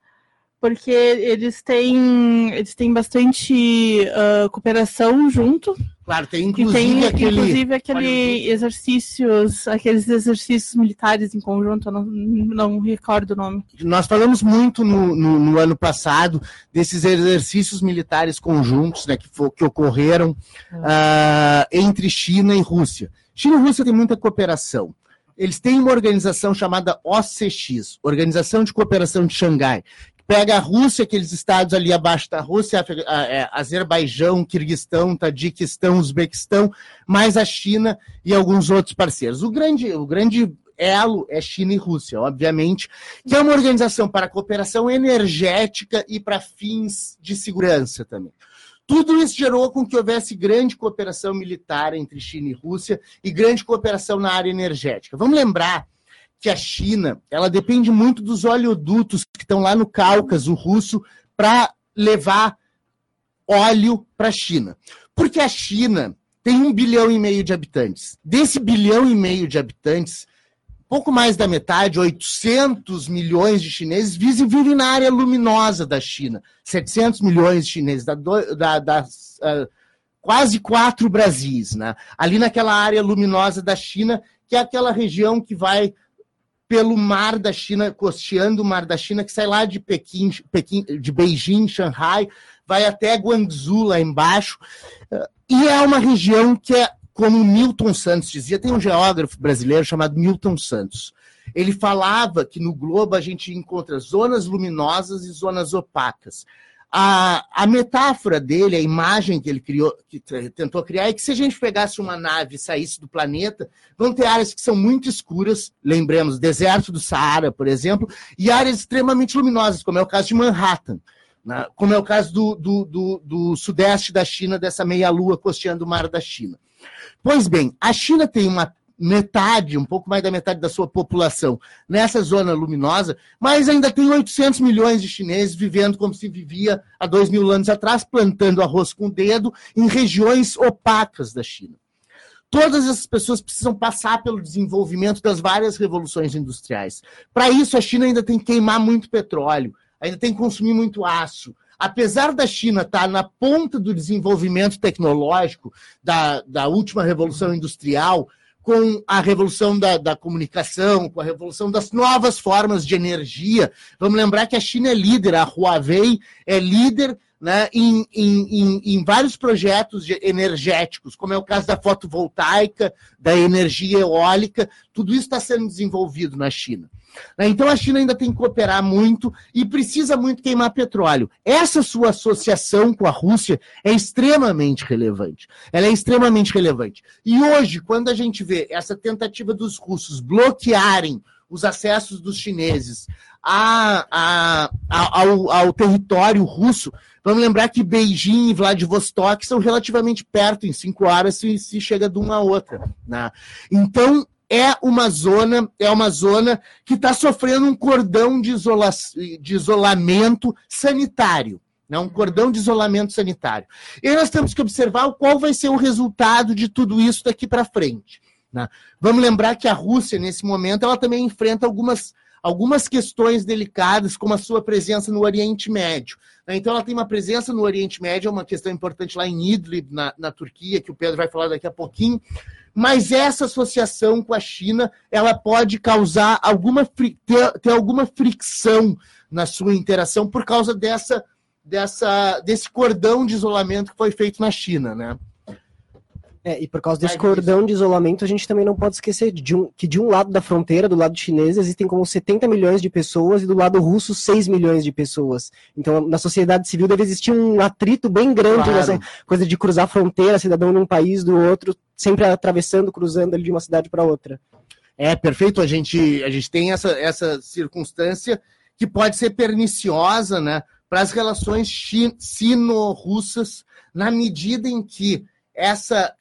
porque eles têm, eles têm bastante ah, cooperação junto. Claro, tem E inclusive tem, aquele. inclusive, aquele exercícios, aqueles exercícios militares em conjunto, eu não, não recordo o nome. Nós falamos muito no, no- no ano passado desses exercícios militares conjuntos né, que, fo- que ocorreram ah, entre China e Rússia. China e Rússia têm muita cooperação. Eles têm uma organização chamada OCX, Organização de Cooperação de Xangai, que pega a Rússia, aqueles estados ali abaixo da Rússia, Afega- ah, é, Azerbaijão, Kirguistão, Tadiquistão, Uzbequistão, mais a China e alguns outros parceiros. O grande, o grande elo é China e Rússia, obviamente, que é uma organização para cooperação energética e para fins de segurança também. Tudo isso gerou com que houvesse grande cooperação militar entre China e Rússia e grande cooperação na área energética. Vamos lembrar que a China, ela depende muito dos oleodutos que estão lá no Cáucaso russo para levar óleo para a China. Porque a China tem um bilhão e meio de habitantes. Desse bilhão e meio de habitantes, pouco mais da metade, 800 milhões de chineses, vivem na área luminosa da China. 700 milhões de chineses, da, da- ah, quase quatro Brasis, né? Ali naquela área luminosa da China, que é aquela região que vai pelo mar da China, costeando o mar da China, que sai lá de Pequim, Pequim de Beijing, Shanghai, vai até Guangzhou lá embaixo. Ah, E é uma região que é, como Milton Santos dizia, tem um geógrafo brasileiro chamado Milton Santos. Ele falava que no globo a gente encontra zonas luminosas e zonas opacas. A, a metáfora dele, a imagem que ele criou, que tentou criar, é que se a gente pegasse uma nave e saísse do planeta, vão ter áreas que são muito escuras, lembremos, deserto do Saara, por exemplo, e áreas extremamente luminosas, como é o caso de Manhattan, né? como é o caso do, do, do, do sudeste da China, dessa meia-lua costeando o mar da China. Pois bem, a China tem uma metade, um pouco mais da metade da sua população nessa zona luminosa, mas ainda tem 800 milhões de chineses vivendo como se vivia há dois mil anos atrás, plantando arroz com o dedo em regiões opacas da China. Todas essas pessoas precisam passar pelo desenvolvimento das várias revoluções industriais. Para isso, a China ainda tem que queimar muito petróleo, ainda tem que consumir muito aço. Apesar da China estar na ponta do desenvolvimento tecnológico da, da última revolução industrial, com a revolução da, da comunicação, com a revolução das novas formas de energia. Vamos lembrar que a China é líder, a Huawei é líder né, em, em, em, vários projetos energéticos, como é o caso da fotovoltaica, da energia eólica, tudo isso está sendo desenvolvido na China. Né, Então a China ainda tem que cooperar muito e precisa muito queimar petróleo. Essa sua associação com a Rússia é extremamente relevante. Ela é extremamente relevante. E hoje, quando a gente vê essa tentativa dos russos bloquearem os acessos dos chineses a, a, a, ao, ao território russo. Vamos lembrar que Beijing e Vladivostok são relativamente perto, em cinco horas se, se chega de uma a outra. Né? Então, é uma zona, é uma zona que está sofrendo um cordão de, isola, de isolamento sanitário. Né, um cordão de isolamento sanitário. E nós temos que observar qual vai ser o resultado de tudo isso daqui para frente. Né? Vamos lembrar que a Rússia, nesse momento, ela também enfrenta algumas, algumas questões delicadas, como a sua presença no Oriente Médio. Né? Então, ela tem uma presença no Oriente Médio, é uma questão importante lá em Idlib, na, na Turquia, que o Pedro vai falar daqui a pouquinho. Mas essa associação com a China, ela pode causar alguma ter, ter alguma fricção na sua interação por causa dessa, dessa, desse cordão de isolamento que foi feito na China, né? É, e por causa desse cordão de isolamento, a gente também não pode esquecer de um, que de um lado da fronteira, do lado chinês, existem como 70 milhões de pessoas e do lado russo 6 milhões de pessoas. Então, na sociedade civil deve existir um atrito bem grande claro. nessa coisa de cruzar a fronteira, cidadão de um país do outro, sempre atravessando, cruzando ali de uma cidade para outra. É, perfeito. A gente, a gente tem essa, essa circunstância que pode ser perniciosa né, para as relações sino-russas, na medida em que essa.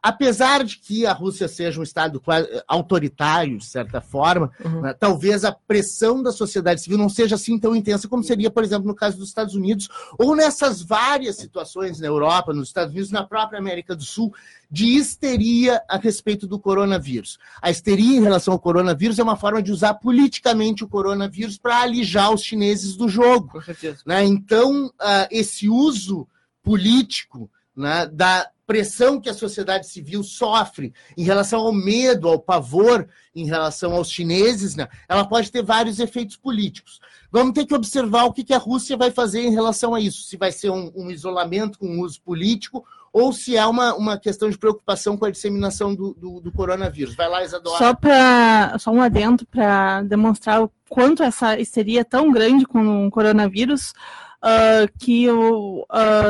Apesar de que a Rússia seja um Estado autoritário, de certa forma, uhum. né, talvez a pressão da sociedade civil não seja assim tão intensa como seria, por exemplo, no caso dos Estados Unidos, ou nessas várias situações na Europa, nos Estados Unidos, na própria América do Sul, de histeria a respeito do coronavírus. A histeria em relação ao coronavírus é uma forma de usar politicamente o coronavírus para alijar os chineses do jogo. Com certeza. Né? Então, uh, esse uso político né, da pressão que a sociedade civil sofre em relação ao medo, ao pavor em relação aos chineses, né, ela pode ter vários efeitos políticos. Vamos ter que observar o que, a Rússia vai fazer em relação a isso. Se vai ser um, um isolamento com uso político ou se é uma, uma questão de preocupação com a disseminação do, do, do coronavírus. Vai lá, Isadora. Só, pra, só um adendo para demonstrar o quanto essa histeria é tão grande com o coronavírus, uh, que o.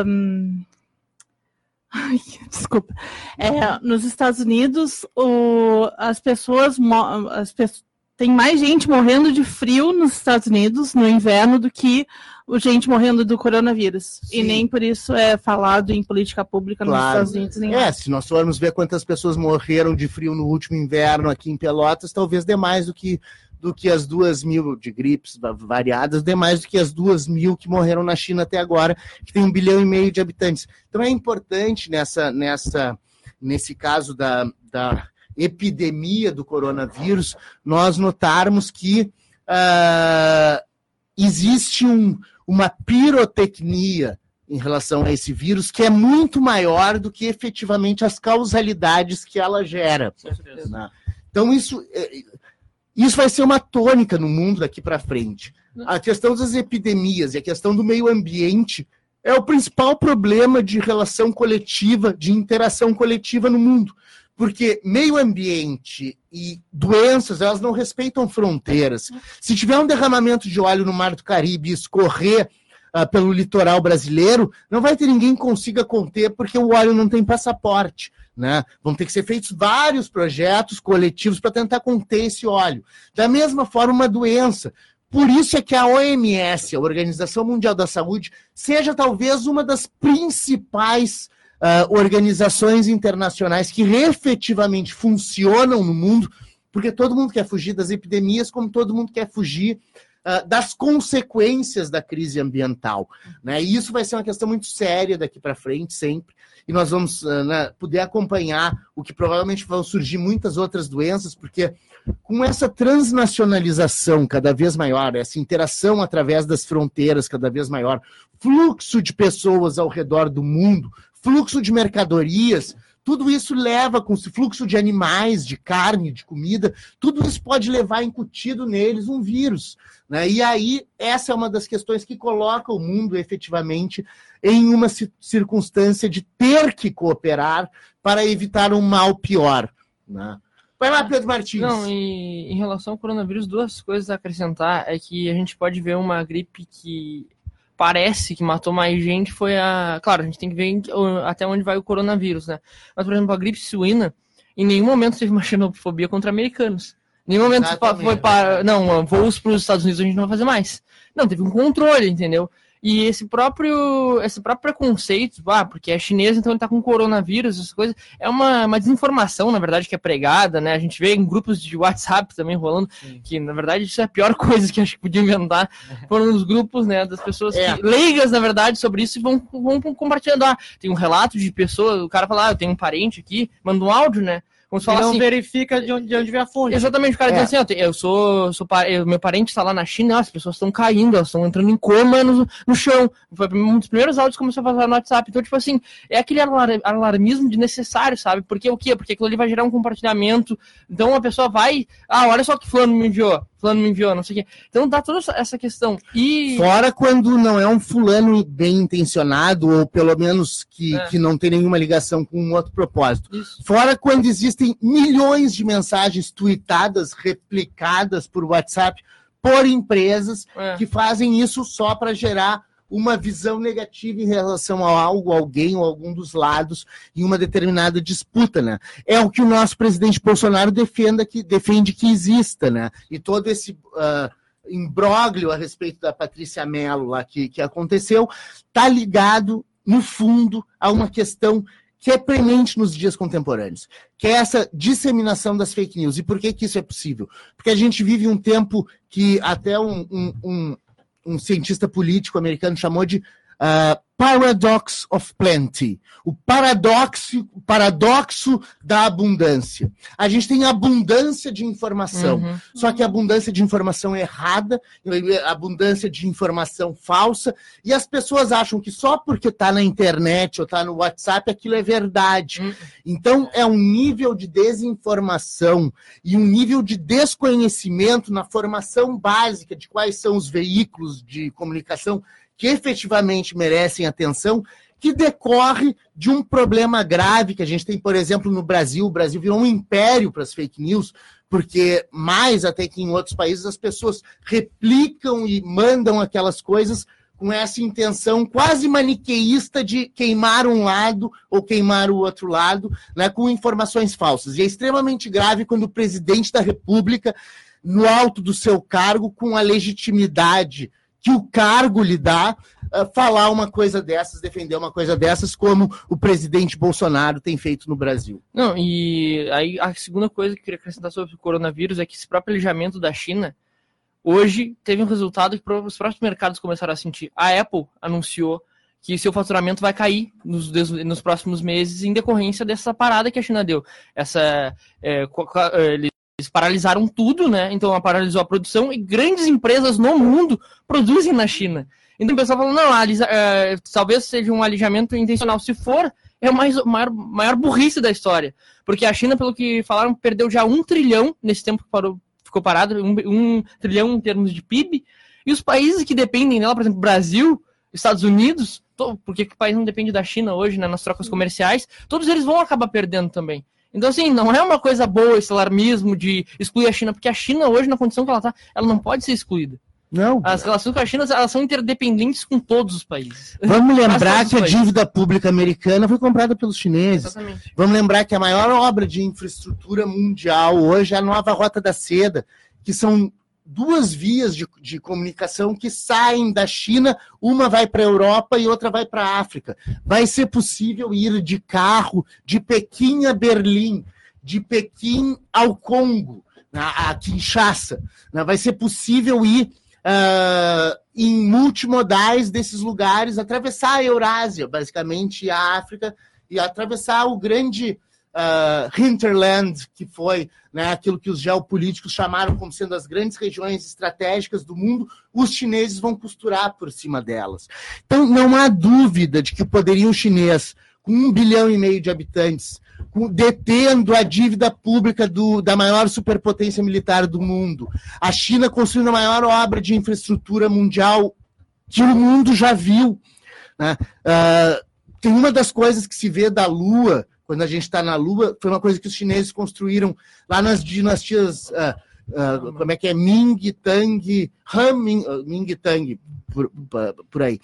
Um Ai, desculpa. É, nos Estados Unidos, o, as pessoas, as pessoas tem mais gente morrendo de frio nos Estados Unidos no inverno do que o gente morrendo do coronavírus. Sim. E nem por isso é falado em política pública claro. nos Estados Unidos. Nem é, se nós formos ver quantas pessoas morreram de frio no último inverno aqui em Pelotas, talvez dê mais do que do que as duas mil de gripes variadas, demais do que as duas mil que morreram na China até agora, que tem um bilhão e meio de habitantes. Então é importante nessa, nessa, nesse caso da, da epidemia do coronavírus, nós notarmos que uh, existe um, uma pirotecnia em relação a esse vírus que é muito maior do que efetivamente as causalidades que ela gera. Né? Então, isso, é, isso vai ser uma tônica no mundo daqui para frente. A questão das epidemias e a questão do meio ambiente é o principal problema de relação coletiva, de interação coletiva no mundo. Porque meio ambiente e doenças, elas não respeitam fronteiras. Se tiver um derramamento de óleo no Mar do Caribe e escorrer uh, pelo litoral brasileiro, não vai ter ninguém que consiga conter, porque o óleo não tem passaporte. Né? Vão ter que ser feitos vários projetos coletivos para tentar conter esse óleo. Da mesma forma, uma doença. Por isso é que a OMS, a Organização Mundial da Saúde, seja talvez uma das principais uh, organizações internacionais que efetivamente funcionam no mundo, porque todo mundo quer fugir das epidemias, como todo mundo quer fugir uh, das consequências da crise ambiental. Né? E isso vai ser uma questão muito séria daqui para frente, sempre e nós vamos uh, né, poder acompanhar o que provavelmente vão surgir muitas outras doenças, porque com essa transnacionalização cada vez maior, essa interação através das fronteiras cada vez maior, fluxo de pessoas ao redor do mundo, fluxo de mercadorias, tudo isso leva com esse fluxo de animais, de carne, de comida, tudo isso pode levar incutido neles um vírus. Né? E aí, essa é uma das questões que coloca o mundo efetivamente em uma circunstância de ter que cooperar para evitar um mal pior. Né? Vai lá, Pedro Martins. Não, e em relação ao coronavírus, duas coisas a acrescentar é que a gente pode ver uma gripe que parece que matou mais gente foi a. Claro, a gente tem que ver até onde vai o coronavírus, né? Mas, por exemplo, a gripe suína, em nenhum momento teve uma xenofobia contra americanos. Nenhum momento Exatamente. foi para. Não, voos para os Estados Unidos a gente não vai fazer mais. Não, teve um controle, entendeu? E esse próprio, esse próprio preconceito, ah, porque é chinês, então ele tá com coronavírus, essas coisas, é uma, uma desinformação, na verdade, que é pregada, né? A gente vê em grupos de WhatsApp também rolando, que na verdade isso é a pior coisa que acho que podia inventar. Foram os grupos, né, das pessoas É. que, leigas, na verdade, sobre isso e vão, vão compartilhando. Ah, tem um relato de pessoa, o cara fala, ah, eu tenho um parente aqui, manda um áudio, né? Como se E fala não assim, verifica de onde, de onde vem a fonte. Exatamente, o cara É. diz assim, eu sou, sou eu- meu parente está lá na China, as pessoas estão caindo, elas estão entrando em coma no, no chão. Foi um dos primeiros áudios que começou a fazer no WhatsApp. Então, tipo assim, é aquele alar- alarmismo desnecessário, sabe? Porque o quê? Porque aquilo ali vai gerar um compartilhamento. Então a pessoa vai, ah, olha só o que fulano me enviou, fulano me enviou, não sei o quê. Então dá toda essa- questão. E Fora quando não é um fulano bem intencionado, ou pelo menos que, É. que não tem nenhuma ligação com um outro propósito. Isso. Fora quando existem milhões de mensagens tweetadas, replicadas por WhatsApp, por empresas É. que fazem isso só para gerar uma visão negativa em relação a algo, alguém ou algum dos lados em uma determinada disputa, né? É o que o nosso presidente Bolsonaro defenda que, defende que exista, né? E todo esse ah, imbróglio a respeito da Patrícia Mello lá que, que aconteceu está ligado, no fundo, a uma questão que é premente nos dias contemporâneos, que é essa disseminação das fake news. E por que, que isso é possível? Porque a gente vive um tempo que até um, um, um, um cientista político americano chamou de ah, paradox of plenty, o paradoxo, paradoxo da abundância. A gente tem abundância de informação, Uhum. só que abundância de informação errada, abundância de informação falsa, e as pessoas acham que só porque está na internet ou está no WhatsApp aquilo é verdade. Hum. Então é um nível de desinformação e um nível de desconhecimento na formação básica de quais são os veículos de comunicação que efetivamente merecem atenção, que decorre de um problema grave que a gente tem, por exemplo, no Brasil. O Brasil virou um império para as fake news, porque mais até que em outros países as pessoas replicam e mandam aquelas coisas com essa intenção quase maniqueísta de queimar um lado ou queimar o outro lado, né, com informações falsas. E é extremamente grave quando o presidente da República, no alto do seu cargo, com a legitimidade que o cargo lhe dá, ah, falar uma coisa dessas, defender uma coisa dessas, como o presidente Bolsonaro tem feito no Brasil. Não, e aí a segunda coisa que eu queria acrescentar sobre o coronavírus é que esse próprio alijamento da China hoje teve um resultado que os próprios mercados começaram a sentir. A Apple anunciou que seu faturamento vai cair nos, nos próximos meses em decorrência dessa parada que a China deu. Essa, é, co- co- é, eles paralisaram tudo, né? Então ela paralisou a produção e grandes empresas no mundo produzem na China. Então o pessoal falou, não, alisa- é, talvez seja um alijamento intencional. Se for, é a maior, maior burrice da história. Porque a China, pelo que falaram, perdeu já um trilhão nesse tempo que parou, ficou parado, um, um trilhão em termos de PIB. E os países que dependem dela, por exemplo, Brasil, Estados Unidos, porque que o país não depende da China hoje, né, nas trocas comerciais, todos eles vão acabar perdendo também. Então, assim, não é uma coisa boa esse alarmismo de excluir a China, porque a China hoje, na condição que ela está, ela não pode ser excluída. Não. As relações com a China, elas são interdependentes com todos os países. Vamos lembrar que a dívida pública americana foi comprada pelos chineses. Exatamente. Vamos lembrar que a maior obra de infraestrutura mundial hoje é a nova Rota da Seda, que são duas vias de, de comunicação que saem da China, uma vai para a Europa e outra vai para a África. Vai ser possível ir de carro de Pequim a Berlim, de Pequim ao Congo, a, a Kinshasa. né? Vai ser possível ir ah, em multimodais desses lugares, atravessar a Eurásia, basicamente a África, e atravessar o grande ah, hinterland, que foi né, aquilo que os geopolíticos chamaram como sendo as grandes regiões estratégicas do mundo, os chineses vão costurar por cima delas. Então, não há dúvida de que o poderio chinês, com um bilhão e meio de habitantes, detendo a dívida pública do- da maior superpotência militar do mundo, a China construindo a maior obra de infraestrutura mundial que o mundo já viu. né? Ah, tem uma das coisas que se vê da Lua, quando a gente está na Lua, foi uma coisa que os chineses construíram lá nas dinastias. ah, ah, como é que é? Ming, Tang, Han, Ming, ah, Ming Tang, por, por- por aí.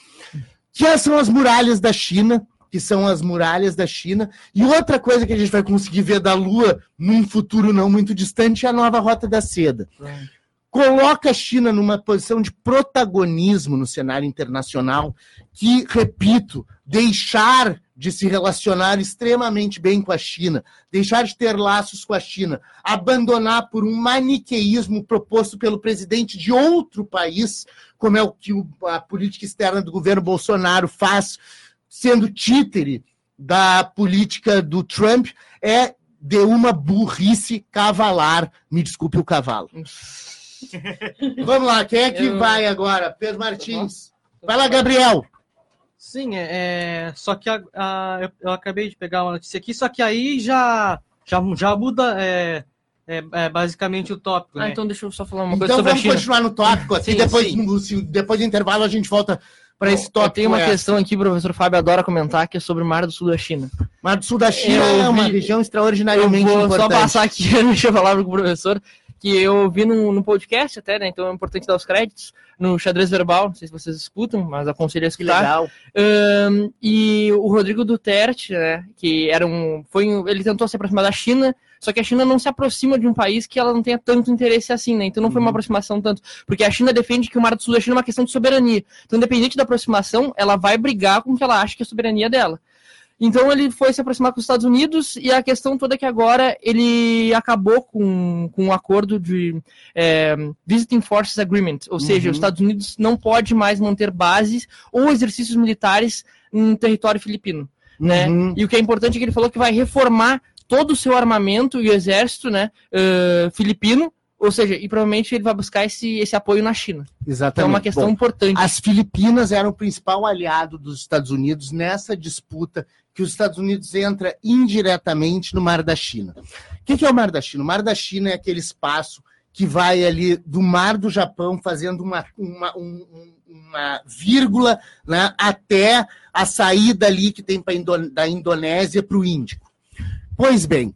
Que são as muralhas da China, que são as muralhas da China. E outra coisa que a gente vai conseguir ver da Lua num futuro não muito distante é a nova Rota da Seda. Coloca a China numa posição de protagonismo no cenário internacional, que, repito, deixar de se relacionar extremamente bem com a China, deixar de ter laços com a China, abandonar por um maniqueísmo proposto pelo presidente de outro país, como é o que a política externa do governo Bolsonaro faz, sendo títere da política do Trump, é de uma burrice cavalar. Me desculpe o cavalo. Vamos lá, quem é que Eu- vai agora? Pedro Martins. Vai lá, Gabriel. Sim, é, é, só que a- a- eu, eu acabei de pegar uma notícia aqui, só que aí já, já, já muda é, é, é, basicamente o tópico, Ah, né? então deixa eu só falar uma coisa Então sobre a vamos China. continuar no tópico aqui. Sim, depois, sim. no- se- depois do intervalo, a gente volta para esse Eu tópico. tenho uma é, questão aqui, o professor Fábio adora comentar, que é sobre o Mar do Sul da China. Mar do Sul da China Eu é uma vi- região Eu extraordinariamente vou importante. só passar aqui, deixa a palavra com o professor, que eu ouvi no, podcast até, né? Então é importante dar os créditos no xadrez verbal, não sei se vocês escutam, mas aconselho a Que escutar. legal. Ahn, e o Rodrigo Duterte, né, que era um, foi um- ele tentou se aproximar da China, só que a China não se aproxima de um país que ela não tenha tanto interesse assim, né? Então não foi uma Uhum. aproximação tanto, porque a China defende que o Mar do Sul da China é uma questão de soberania. Então, independente da aproximação, ela vai brigar com o que ela acha que é a soberania dela. Então ele foi se aproximar com os Estados Unidos e a questão toda é que agora ele acabou com, com um acordo de é, Visiting Forces Agreement, ou seja, Uhum. os Estados Unidos não pode mais manter bases ou exercícios militares em território filipino, né? Uhum. E o que é importante é que ele falou que vai reformar todo o seu armamento e o exército, né, ãh, filipino, ou seja, e provavelmente ele vai buscar esse, esse apoio na China. Então é Exatamente. uma questão Bom, importante. as Filipinas eram o principal aliado dos Estados Unidos nessa disputa que os Estados Unidos entra indiretamente no Mar da China. O que que é o Mar da China? O Mar da China é aquele espaço que vai ali do Mar do Japão fazendo uma, uma, um- um- uma vírgula né, até a saída ali que tem Indo- da Indonésia para o Índico. Pois bem,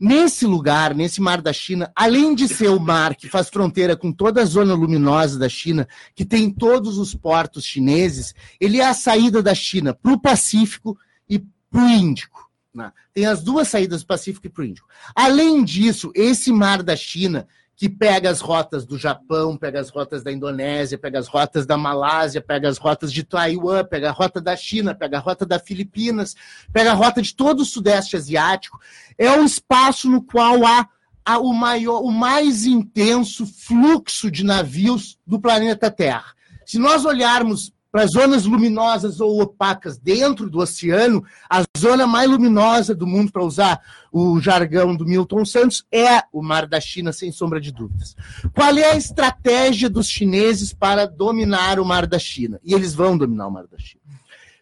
nesse lugar, nesse Mar da China, além de ser o mar que faz fronteira com toda a zona luminosa da China, que tem todos os portos chineses, ele é a saída da China para o Pacífico e para o Índico. né? Tem as duas saídas Pacífico e para o Índico. Além disso, esse mar da China, que pega as rotas do Japão, pega as rotas da Indonésia, pega as rotas da Malásia, pega as rotas de Taiwan, pega a rota da China, pega a rota das Filipinas, pega a rota de todo o Sudeste Asiático, é um espaço no qual há o, maior, o mais intenso fluxo de navios do planeta Terra. Se nós olharmos para as zonas luminosas ou opacas dentro do oceano, a zona mais luminosa do mundo, para usar o jargão do Milton Santos, é o Mar da China, sem sombra de dúvidas. Qual é a estratégia dos chineses para dominar o Mar da China? E eles vão dominar o Mar da China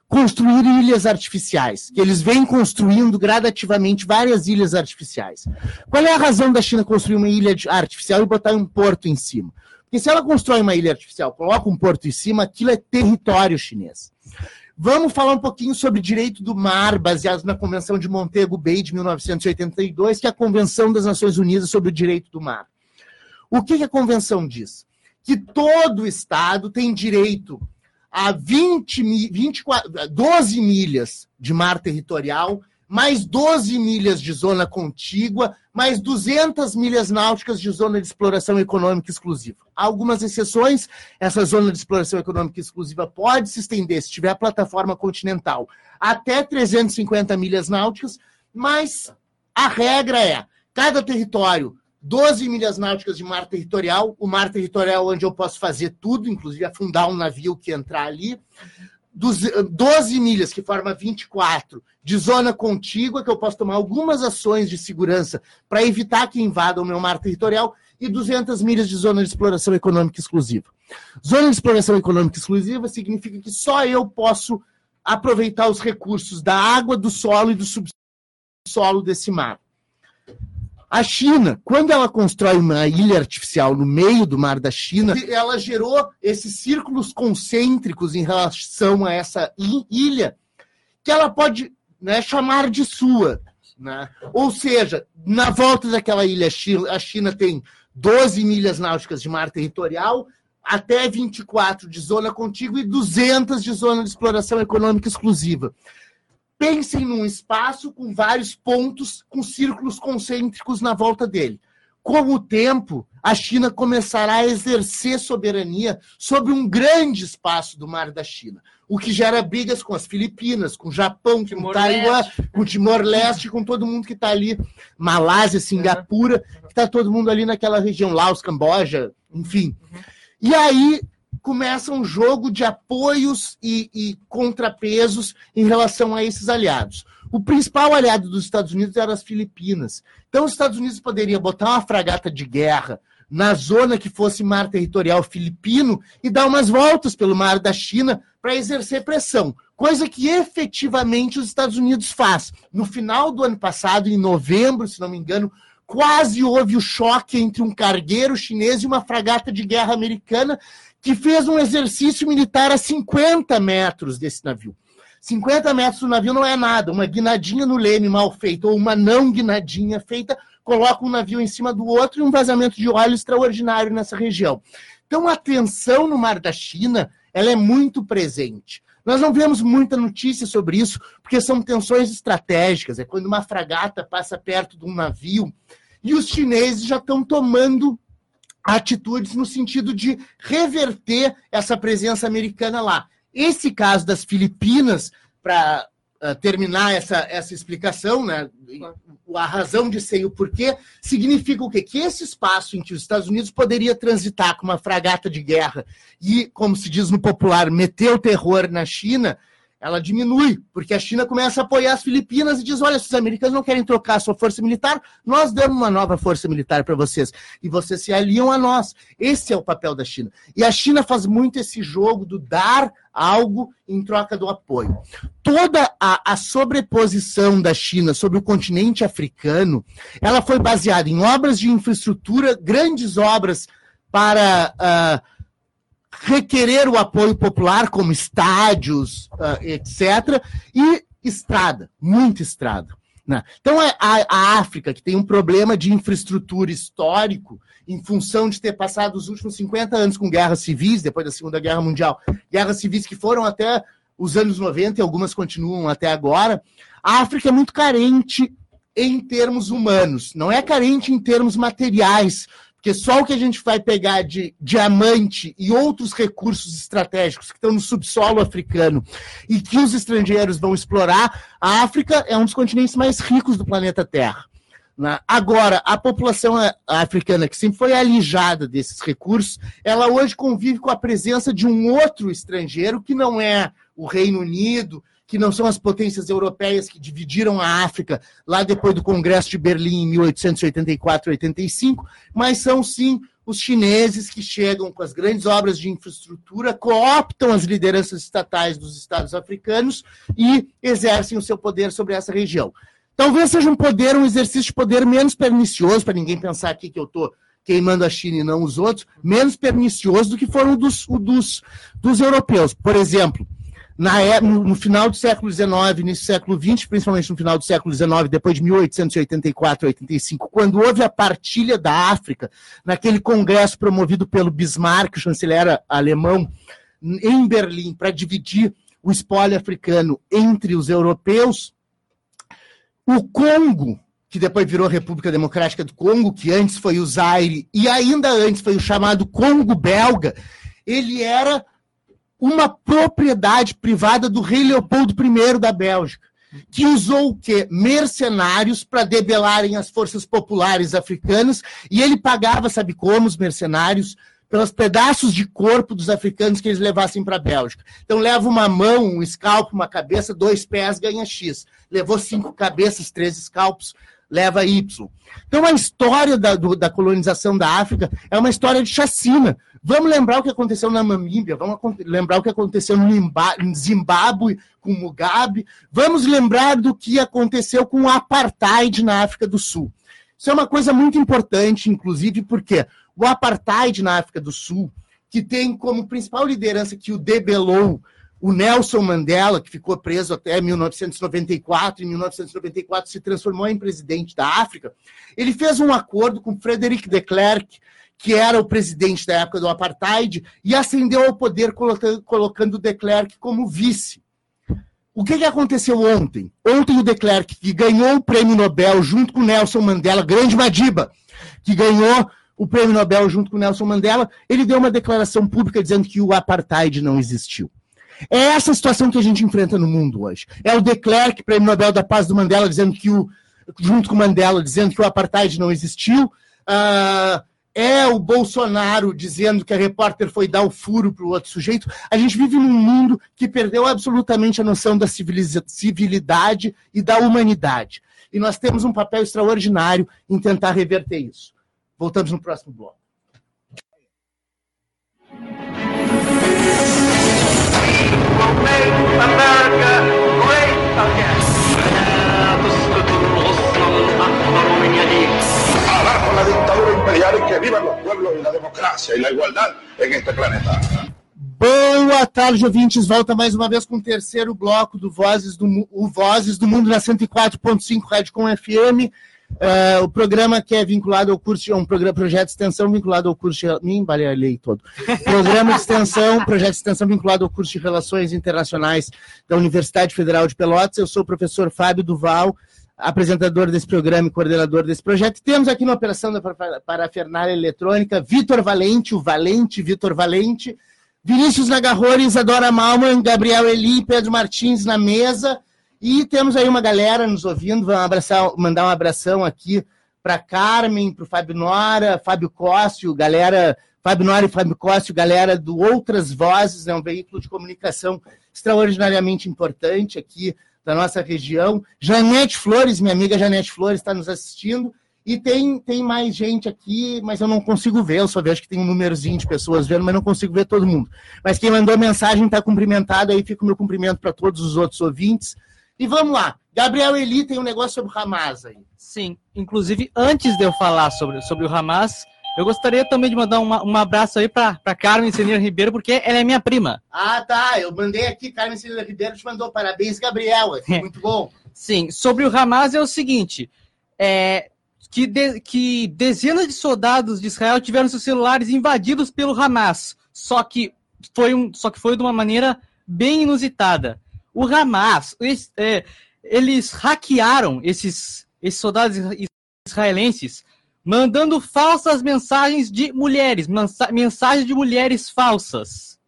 construir ilhas artificiais, que eles vêm construindo gradativamente várias ilhas artificiais. Qual é a razão da China construir uma ilha artificial e botar um porto em cima? Porque se ela constrói uma ilha artificial, coloca um porto em cima, aquilo é território chinês. Vamos falar um pouquinho sobre direito do mar, baseado na Convenção de Montego Bay de 1982, que é a Convenção das Nações Unidas sobre o Direito do Mar. O que, que a convenção diz? Que todo Estado tem direito a 20, mi- 24, 12 milhas de mar territorial, mais 12 milhas de zona contígua, mais 200 milhas náuticas de zona de exploração econômica exclusiva. Há algumas exceções, essa zona de exploração econômica exclusiva pode se estender, se tiver plataforma continental, até 350 milhas náuticas, mas a regra é, cada território 12 milhas náuticas de mar territorial, o mar territorial onde eu posso fazer tudo, inclusive afundar um navio que entrar ali. Dos- 12 milhas, que forma 24, de zona contígua, que eu posso tomar algumas ações de segurança para evitar que invada o meu mar territorial, e 200 milhas de zona de exploração econômica exclusiva. Zona de exploração econômica exclusiva significa que só eu posso aproveitar os recursos da água, do solo e do subsolo desse mar. A China, quando ela constrói uma ilha artificial no meio do mar da China, ela gerou esses círculos concêntricos em relação a essa ilha, que ela pode né, chamar de sua. né? Ou seja, na volta daquela ilha, a China tem 12 milhas náuticas de mar territorial, até 24 de zona contígua e 200 de zona de exploração econômica exclusiva. Pensem num espaço com vários pontos, com círculos concêntricos na volta dele. Com o tempo, a China começará a exercer soberania sobre um grande espaço do Mar da China, o que gera brigas com as Filipinas, com o Japão, com o Taiwan, com Timor-Leste, com todo mundo que está ali, Malásia, Singapura, que está todo mundo ali naquela região, Laos, Camboja, enfim. E aí começa um jogo de apoios e, e contrapesos em relação a esses aliados. O principal aliado dos Estados Unidos era as Filipinas. Então, os Estados Unidos poderiam botar uma fragata de guerra na zona que fosse mar territorial filipino e dar umas voltas pelo mar da China para exercer pressão, coisa que efetivamente os Estados Unidos faz. No final do ano passado, em novembro, se não me engano, quase houve o choque entre um cargueiro chinês e uma fragata de guerra americana que fez um exercício militar a 50 metros desse navio. 50 metros do navio não é nada, uma guinadinha no leme mal feita ou uma não guinadinha feita coloca um navio em cima do outro e um vazamento de óleo extraordinário nessa região. Então a tensão no Mar da China ela é muito presente. Nós não vemos muita notícia sobre isso, porque são tensões estratégicas. É quando uma fragata passa perto de um navio e os chineses já estão tomando atitudes no sentido de reverter essa presença americana lá. Esse caso das Filipinas, para uh, terminar essa, essa explicação, né, a razão de ser e o porquê, significa o quê? Que esse espaço em que os Estados Unidos poderia transitar com uma fragata de guerra e, como se diz no popular, meter o terror na China, ela diminui, porque a China começa a apoiar as Filipinas e diz: olha, se os americanos não querem trocar a sua força militar, nós damos uma nova força militar para vocês. E vocês se aliam a nós. Esse é o papel da China. E a China faz muito esse jogo do dar algo em troca do apoio. Toda a, a sobreposição da China sobre o continente africano, ela foi baseada em obras de infraestrutura, grandes obras para. Uh, requerer o apoio popular, como estádios, uh, ah, etc., e estrada, muita estrada. Né? Então, é a, a, África, que tem um problema de infraestrutura histórico, em função de ter passado os últimos 50 anos com guerras civis, depois da Segunda Guerra Mundial, guerras civis que foram até os anos 90 e algumas continuam até agora, a África é muito carente em termos humanos, não é carente em termos materiais, porque só o que a gente vai pegar de diamante e outros recursos estratégicos que estão no subsolo africano e que os estrangeiros vão explorar, a África é um dos continentes mais ricos do planeta Terra. Né? Agora, a população africana, que sempre foi alijada desses recursos, ela hoje convive com a presença de um outro estrangeiro que não é o Reino Unido, que não são as potências europeias que dividiram a África lá depois do Congresso de Berlim em 1884-85, mas são sim os chineses que chegam com as grandes obras de infraestrutura, cooptam as lideranças estatais dos estados africanos e exercem o seu poder sobre essa região. Talvez seja um poder, um exercício de poder menos pernicioso, para ninguém pensar aqui que eu estou queimando a China e não os outros, menos pernicioso do que foram dos, dos, dos europeus. Por exemplo, na, é, no, no, final do século XIX, início do século XX, principalmente no final do século XIX, depois de 1884 85, quando houve a partilha da África, naquele congresso promovido pelo Bismarck, chanceler alemão, em Berlim, para dividir o espólio africano entre os europeus, o Congo, que depois virou República Democrática do Congo, que antes foi o Zaire, e ainda antes foi o chamado Congo belga, ele era uma propriedade privada do rei Leopoldo I da Bélgica, que usou o quê? Mercenários para debelarem as forças populares africanas, e ele pagava, sabe como, os mercenários? Pelos pedaços de corpo dos africanos que eles levassem para a Bélgica. Então, leva uma mão, um escalpo, uma cabeça, dois pés, ganha X. Levou cinco cabeças, três escalpos, leva Y. Então, a história da, do, da colonização da África é uma história de chacina. Vamos lembrar o que aconteceu na Namíbia, vamos lembrar o que aconteceu no Zimbábue com Mugabe, vamos lembrar do que aconteceu com o apartheid na África do Sul. Isso é uma coisa muito importante, inclusive, porque o apartheid na África do Sul, que tem como principal liderança que o debelou o Nelson Mandela, que ficou preso até 1994, em 1994 se transformou em presidente da África, ele fez um acordo com Frederic de Klerk, que era o presidente da época do apartheid, e ascendeu ao poder colocando, de Klerk como vice. O que, que aconteceu ontem? Ontem o de Klerk, que ganhou o prêmio Nobel junto com Nelson Mandela, grande Madiba, que ganhou o prêmio Nobel junto com Nelson Mandela, ele deu uma declaração pública dizendo que o apartheid não existiu. É essa situação que a gente enfrenta no mundo hoje. É o de Klerk, prêmio Nobel da Paz do Mandela, dizendo que o, junto com Mandela, dizendo que o apartheid não existiu. Uh, é o Bolsonaro dizendo que a repórter foi dar o furo para o outro sujeito. A gente vive num mundo que perdeu absolutamente a noção da civilidade e da humanidade. E nós temos um papel extraordinário em tentar reverter isso. Voltamos no próximo bloco. America great again. Abajo la dictadura imperial y que vivan los pueblos y la democracia y la igualdad en este planeta. Boa tarde, ouvintes. Volta mais uma vez com o terceiro bloco do Vozes do, o Vozes do Mundo na 104.5 Rádio com FM. Uh, o programa que é vinculado ao curso, um programa, projeto de extensão vinculado ao curso de. Me embaralhei todo. Programa de extensão, projeto de extensão vinculado ao curso de Relações Internacionais da Universidade Federal de Pelotas. Eu sou o professor Fábio Duval, apresentador desse programa e coordenador desse projeto. Temos aqui na operação da parafernália eletrônica Vitor Valente, o Valente, Vitor Valente, Vinícius Nagarrori, Isadora Malman, Gabriel Eli, Pedro Martins na mesa. E temos aí uma galera nos ouvindo, vamos abraçar, mandar um abração aqui para Carmen, para o Fábio Nora, Fábio Cóssio, galera, Fábio Nora e Fábio Cóssio, galera do Outras Vozes, né, um veículo de comunicação extraordinariamente importante aqui da nossa região. Janete Flores, minha amiga Janete Flores, está nos assistindo. E tem, tem mais gente aqui, mas eu não consigo ver. Eu só vejo que tem um númerozinho de pessoas vendo, mas não consigo ver todo mundo. Mas quem mandou mensagem está cumprimentado, aí fica o meu cumprimento para todos os outros ouvintes. E vamos lá. Gabriel Eli tem um negócio sobre o Hamas aí. Sim, inclusive antes de eu falar sobre, sobre o Hamas, eu gostaria também de mandar uma, um abraço aí para Carmen Senira Ribeiro, porque ela é minha prima. Ah, tá. Eu mandei aqui, Carmen Senira Ribeiro te mandou parabéns, Gabriel. É. Muito bom. Sim, sobre o Hamas é o seguinte: é, que, de, que dezenas de soldados de Israel tiveram seus celulares invadidos pelo Hamas. Só que foi, um, só que foi de uma maneira bem inusitada o Hamas, eles, é, eles hackearam esses, esses soldados israelenses, mandando falsas mensagens de mulheres, mensagens de mulheres falsas.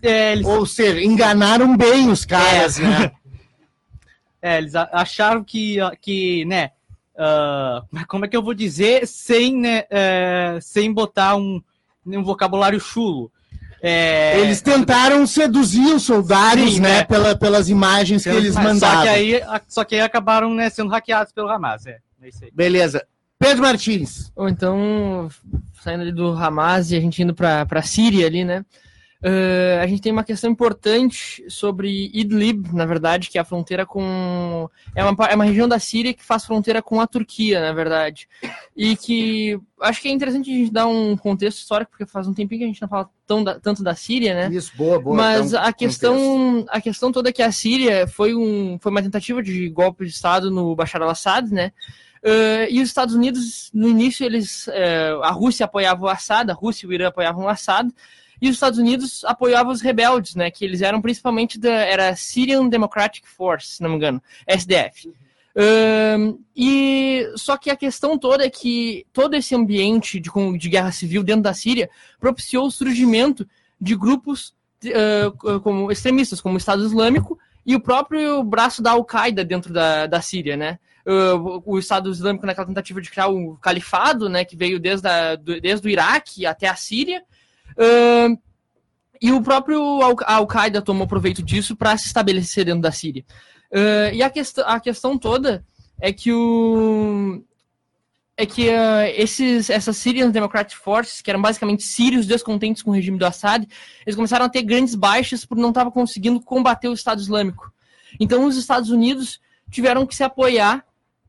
É, eles... Ou seja, enganaram bem os caras, é. né? É, eles acharam que, que né, uh, como é que eu vou dizer, sem, né, uh, sem botar um, um vocabulário chulo. É... Eles tentaram seduzir os soldados, Sim, né, é. pela, pelas imagens que eles mandaram. Só que aí, só que aí acabaram né, sendo hackeados pelo Hamas, é. é Beleza. Pedro Martins. Ou então, saindo ali do Hamas e a gente indo para a Síria ali, né? Uh, a gente tem uma questão importante sobre Idlib, na verdade, que é a fronteira com. É uma, é uma região da Síria que faz fronteira com a Turquia, na verdade. E que acho que é interessante a gente dar um contexto histórico, porque faz um tempinho que a gente não fala tão da, tanto da Síria, né? Isso, boa, boa. Mas então, a questão, a questão toda é que a Síria foi, um, foi uma tentativa de golpe de Estado no Bashar al-Assad, né? Uh, e os Estados Unidos, no início, eles, uh, a Rússia apoiava o Assad, a Rússia e o Irã apoiavam o Assad, e os Estados Unidos apoiavam os rebeldes, né? Que eles eram principalmente da era Syrian Democratic Force, se não me engano, SDF. Um, e só que a questão toda é que todo esse ambiente de, de guerra civil dentro da Síria propiciou o surgimento de grupos uh, como extremistas, como o Estado Islâmico e o próprio braço da Al-Qaeda dentro da, da Síria, né? Uh, o Estado Islâmico naquela tentativa de criar o califado, né, que veio desde, a, desde o Iraque até a Síria, Uh, e o próprio Al-Qaeda tomou proveito disso para se estabelecer dentro da Síria. Uh, e a, quest a questão toda é que o é que uh, esses, essas Syrian Democratic Forces, que eram basicamente sírios descontentes com o regime do Assad, eles começaram a ter grandes baixas por não estar conseguindo combater o Estado Islâmico. Então os Estados Unidos tiveram que se apoiar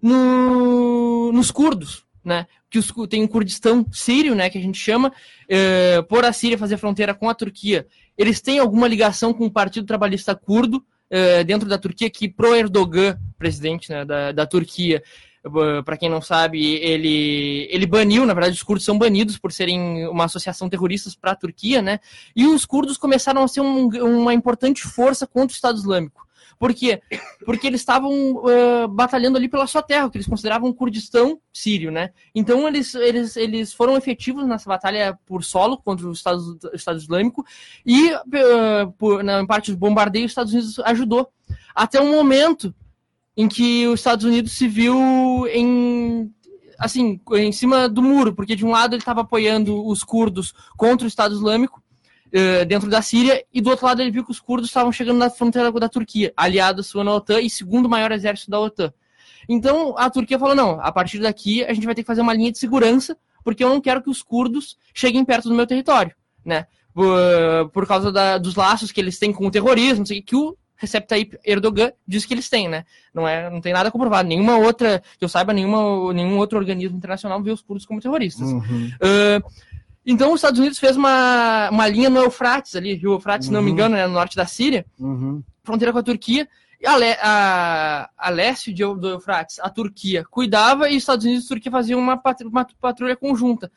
no, nos curdos, né? Que os, tem o Kurdistão sírio, né? Que a gente chama, é, por a Síria fazer fronteira com a Turquia. Eles têm alguma ligação com o Partido Trabalhista Curdo é, dentro da Turquia, que pro Erdogan, presidente né, da, da Turquia, para quem não sabe, ele, ele baniu, na verdade, os curdos são banidos por serem uma associação terrorista para a Turquia, né? E os curdos começaram a ser um, uma importante força contra o Estado Islâmico. Por quê? Porque eles estavam uh, batalhando ali pela sua terra, que eles consideravam Kurdistão sírio, né? Então eles, eles, eles foram efetivos nessa batalha por solo contra o Estado, Estado Islâmico e, uh, por, na parte do bombardeio, os Estados Unidos ajudou. Até um momento em que os Estados Unidos se viu em assim, em cima do muro, porque de um lado ele estava apoiando os curdos contra o Estado Islâmico, uh, dentro da Síria, e do outro lado ele viu que os curdos estavam chegando na fronteira da Turquia, aliado sua na OTAN e segundo maior exército da OTAN. Então a Turquia falou: não, a partir daqui a gente vai ter que fazer uma linha de segurança, porque eu não quero que os curdos cheguem perto do meu território, né? Por, por causa da, dos laços que eles têm com o terrorismo, não sei, que o Recep Tayyip Erdogan diz que eles têm, né? Não, é, não tem nada comprovado. Nenhuma outra, que eu saiba, nenhuma, nenhum outro organismo internacional vê os curdos como terroristas. Uhum. Uh, então, os Estados Unidos fez uma, uma linha no Eufrates, ali, Rio Eufrates, uhum. se não me uhum. engano, né, no norte da Síria, uhum. fronteira com a Turquia, e a, a, a leste de, do Eufrates, a Turquia cuidava e os Estados Unidos e a Turquia faziam uma, patrulha, uma patrulha conjunta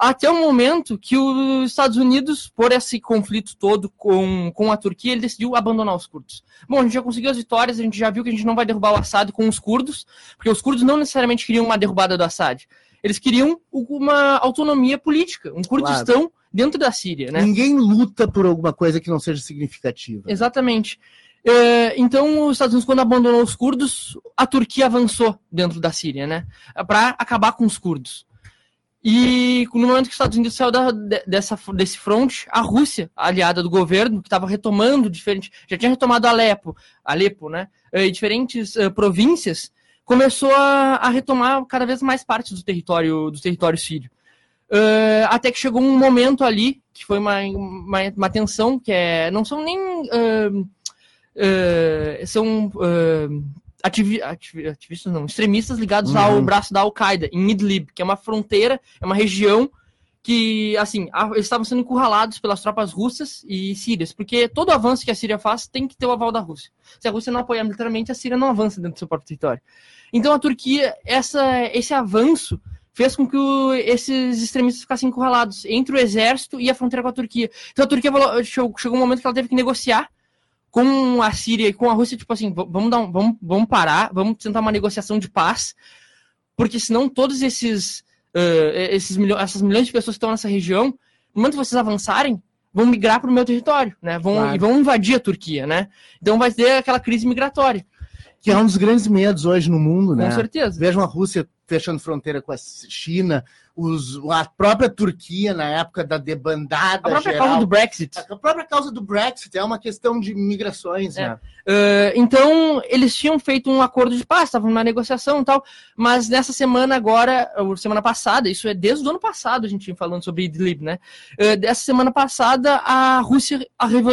até o momento que os Estados Unidos, por esse conflito todo com, com a Turquia, ele decidiu abandonar os curdos. Bom, a gente já conseguiu as vitórias, a gente já viu que a gente não vai derrubar o Assad com os curdos, porque os curdos não necessariamente queriam uma derrubada do Assad. Eles queriam uma autonomia política, um Kurdistão claro. dentro da Síria. Né? Ninguém luta por alguma coisa que não seja significativa. Exatamente. É, então, os Estados Unidos, quando abandonou os curdos, a Turquia avançou dentro da Síria, né? Para acabar com os curdos. E no momento que os Estados Unidos saiu da, dessa, desse front, a Rússia, aliada do governo, que estava retomando diferentes, já tinha retomado Alepo, Alepo, né, e diferentes uh, províncias, começou a, a, retomar cada vez mais parte do território do território sírio. Uh, até que chegou um momento ali que foi uma, uma, uma tensão que é não são nem uh, são ativi ativi ativistas não, extremistas ligados uhum. ao braço da Al-Qaeda, em Idlib, que é uma fronteira, é uma região que, assim, eles estavam sendo encurralados pelas tropas russas e sírias, porque todo avanço que a Síria faz tem que ter o aval da Rússia. Se a Rússia não apoiar militarmente, a Síria não avança dentro do seu próprio território. Então a Turquia, essa, esse avanço fez com que o, esses extremistas ficassem encurralados entre o exército e a fronteira com a Turquia. Então a Turquia falou, chegou, chegou um momento que ela teve que negociar com a Síria e com a Rússia, tipo assim, vamos, dar um, vamos, vamos parar, vamos tentar uma negociação de paz, porque senão todos esses, uh, esses milhões, essas milhões de pessoas que estão nessa região, no momento que vocês avançarem, vão migrar para o meu território, né? Vão, claro. E vão invadir a Turquia, né? Então vai ter aquela crise migratória. Que é um dos grandes medos hoje no mundo, né? Com certeza. Vejam a Rússia fechando fronteira com a China, os, a própria Turquia na época da debandada A própria geral, causa do Brexit. A própria causa do Brexit é uma questão de migrações, é. né? Uh, então, eles tinham feito um acordo de paz, estavam numa negociação e tal, mas nessa semana agora, semana passada, isso é desde o ano passado a gente tinha falando sobre Idlib, né? Uh, dessa semana passada, a Rússia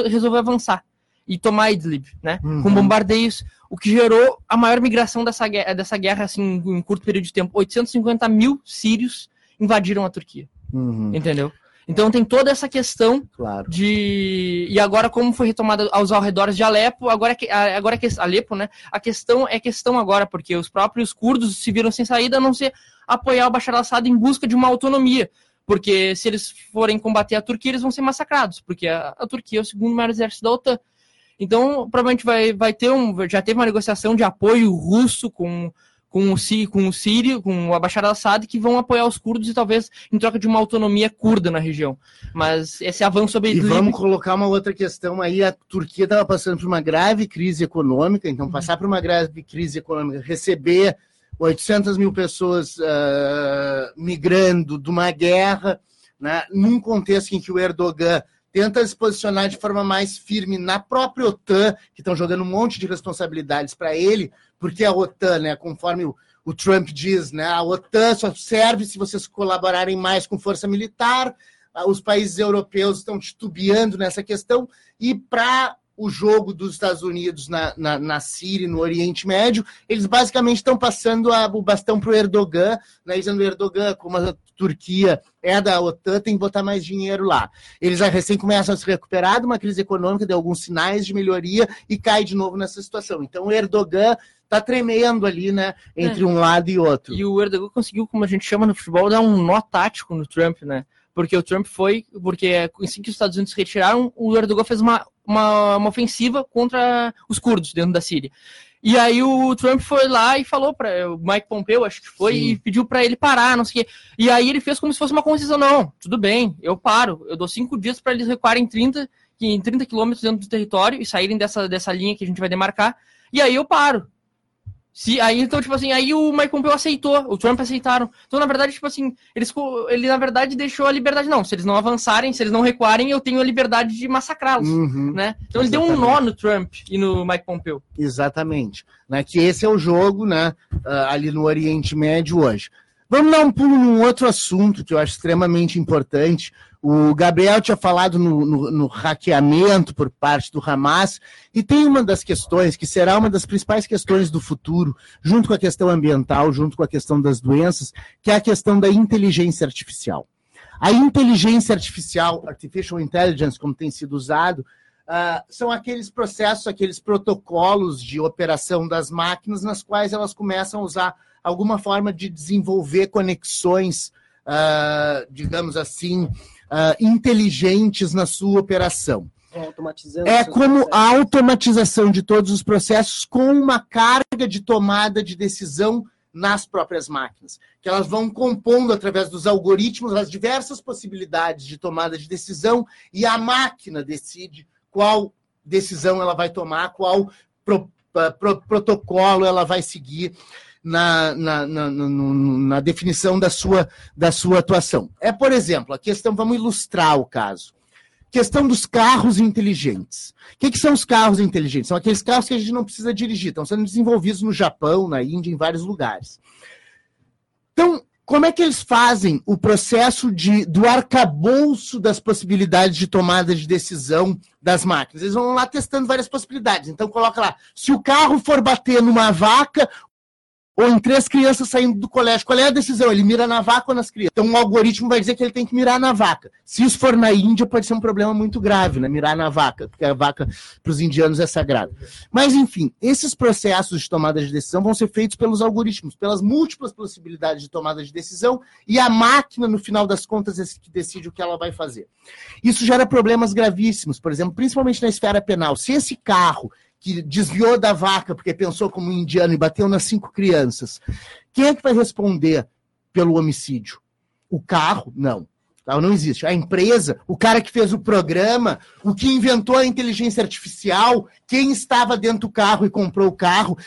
resolveu avançar e tomar Idlib, né? Uhum. Com bombardeios, o que gerou a maior migração dessa guerra, dessa guerra assim, em curto período de tempo. 850 mil sírios invadiram a Turquia. Uhum. Entendeu? Então tem toda essa questão claro. de. E agora, como foi retomada aos arredores de Alepo, agora que agora que Alepo, né? A questão é questão agora, porque os próprios curdos se viram sem saída a não ser apoiar o Bashar al-Assad em busca de uma autonomia. Porque se eles forem combater a Turquia, eles vão ser massacrados, porque a, a Turquia é o segundo maior exército da OTAN. Então, provavelmente vai, vai ter um. Já teve uma negociação de apoio russo com, com, o, com o Sírio, com o Bashar al-Assad, que vão apoiar os curdos e talvez em troca de uma autonomia curda na região. Mas esse avanço sobre. E vamos colocar uma outra questão aí: a Turquia estava passando por uma grave crise econômica, então, passar por uma grave crise econômica, receber 800 mil pessoas uh, migrando de uma guerra, né, num contexto em que o Erdogan tenta se posicionar de forma mais firme na própria OTAN, que estão jogando um monte de responsabilidades para ele, porque a OTAN, né, conforme o, o, Trump diz, né, a OTAN só serve se vocês colaborarem mais com força militar. Os países europeus estão titubeando nessa questão e para o jogo dos Estados Unidos na, na, na Síria, no Oriente Médio, eles basicamente estão passando a, o bastão para o Erdogan, né, dizendo Erdogan, como a Turquia é da OTAN, tem que botar mais dinheiro lá. Eles recém começam a se recuperar de uma crise econômica, de alguns sinais de melhoria e cai de novo nessa situação. Então Erdogan está tremendo ali, né, entre é. um lado e outro. E o Erdogan conseguiu, como a gente chama no futebol, dar um nó tático no Trump, né? Porque o Trump foi, porque assim que os Estados Unidos se retiraram, o Erdogan fez uma, uma, uma ofensiva contra os curdos dentro da Síria. E aí o Trump foi lá e falou para o Mike Pompeo, acho que foi, Sim. e pediu para ele parar, não sei o quê. E aí ele fez como se fosse uma concessão, não, tudo bem, eu paro, eu dou cinco dias para eles recuarem 30, em 30 quilômetros dentro do território e saírem dessa, dessa linha que a gente vai demarcar, e aí eu paro. Se, aí, então, tipo assim, aí o Mike Pompeo aceitou, o Trump aceitaram. Então, na verdade, tipo assim, eles, ele, na verdade, deixou a liberdade. Não, se eles não avançarem, se eles não recuarem, eu tenho a liberdade de massacrá-los, uhum, né? Então, exatamente. ele deu um nó no Trump e no Mike Pompeo. Exatamente. Né, que esse é o jogo, né, ah, ali no Oriente Médio hoje. Vamos dar um pulo num outro assunto que eu acho extremamente importante, o Gabriel tinha falado no, no, no, hackeamento por parte do Hamas, e tem uma das questões, que será uma das principais questões do futuro, junto com a questão ambiental, junto com a questão das doenças, que é a questão da inteligência artificial. A inteligência artificial, artificial intelligence, como tem sido usado, uh, são aqueles processos, aqueles protocolos de operação das máquinas, nas quais elas começam a usar alguma forma de desenvolver conexões, uh, digamos assim, uh, inteligentes na sua operação. É como a automatização de todos os processos com uma carga de tomada de decisão nas próprias máquinas, que elas vão compondo através dos algoritmos as diversas possibilidades de tomada de decisão e a máquina decide qual decisão ela vai tomar, qual pro, pro, protocolo ela vai seguir na, na, na, na, definição da sua, da sua atuação. É, por exemplo, a questão, vamos ilustrar o caso. Questão dos carros inteligentes. O que, que, são os carros inteligentes? São aqueles carros que a gente não precisa dirigir, estão sendo desenvolvidos no Japão, na Índia, em vários lugares. Então, como é que eles fazem o processo de, do arcabouço das possibilidades de tomada de decisão das máquinas? Eles vão lá testando várias possibilidades. Então, coloca lá: se o carro for bater numa vaca, ou em três crianças saindo do colégio. Qual é a decisão? Ele mira na vaca ou nas crianças? Então, um algoritmo vai dizer que ele tem que mirar na vaca. Se isso for na Índia, pode ser um problema muito grave, né? Mirar na vaca, porque a vaca para os indianos é sagrada. Mas, enfim, esses processos de tomada de decisão vão ser feitos pelos algoritmos, pelas múltiplas possibilidades de tomada de decisão, e a máquina, no final das contas, é que decide o que ela vai fazer. Isso gera problemas gravíssimos, por exemplo, principalmente na esfera penal. Se esse carro que desviou da vaca porque pensou como um indiano e bateu nas cinco crianças. Quem é que vai responder pelo homicídio? O carro? Não. Não existe. A empresa, o cara que fez o programa, o que inventou a inteligência artificial, quem estava dentro do carro e comprou o carro.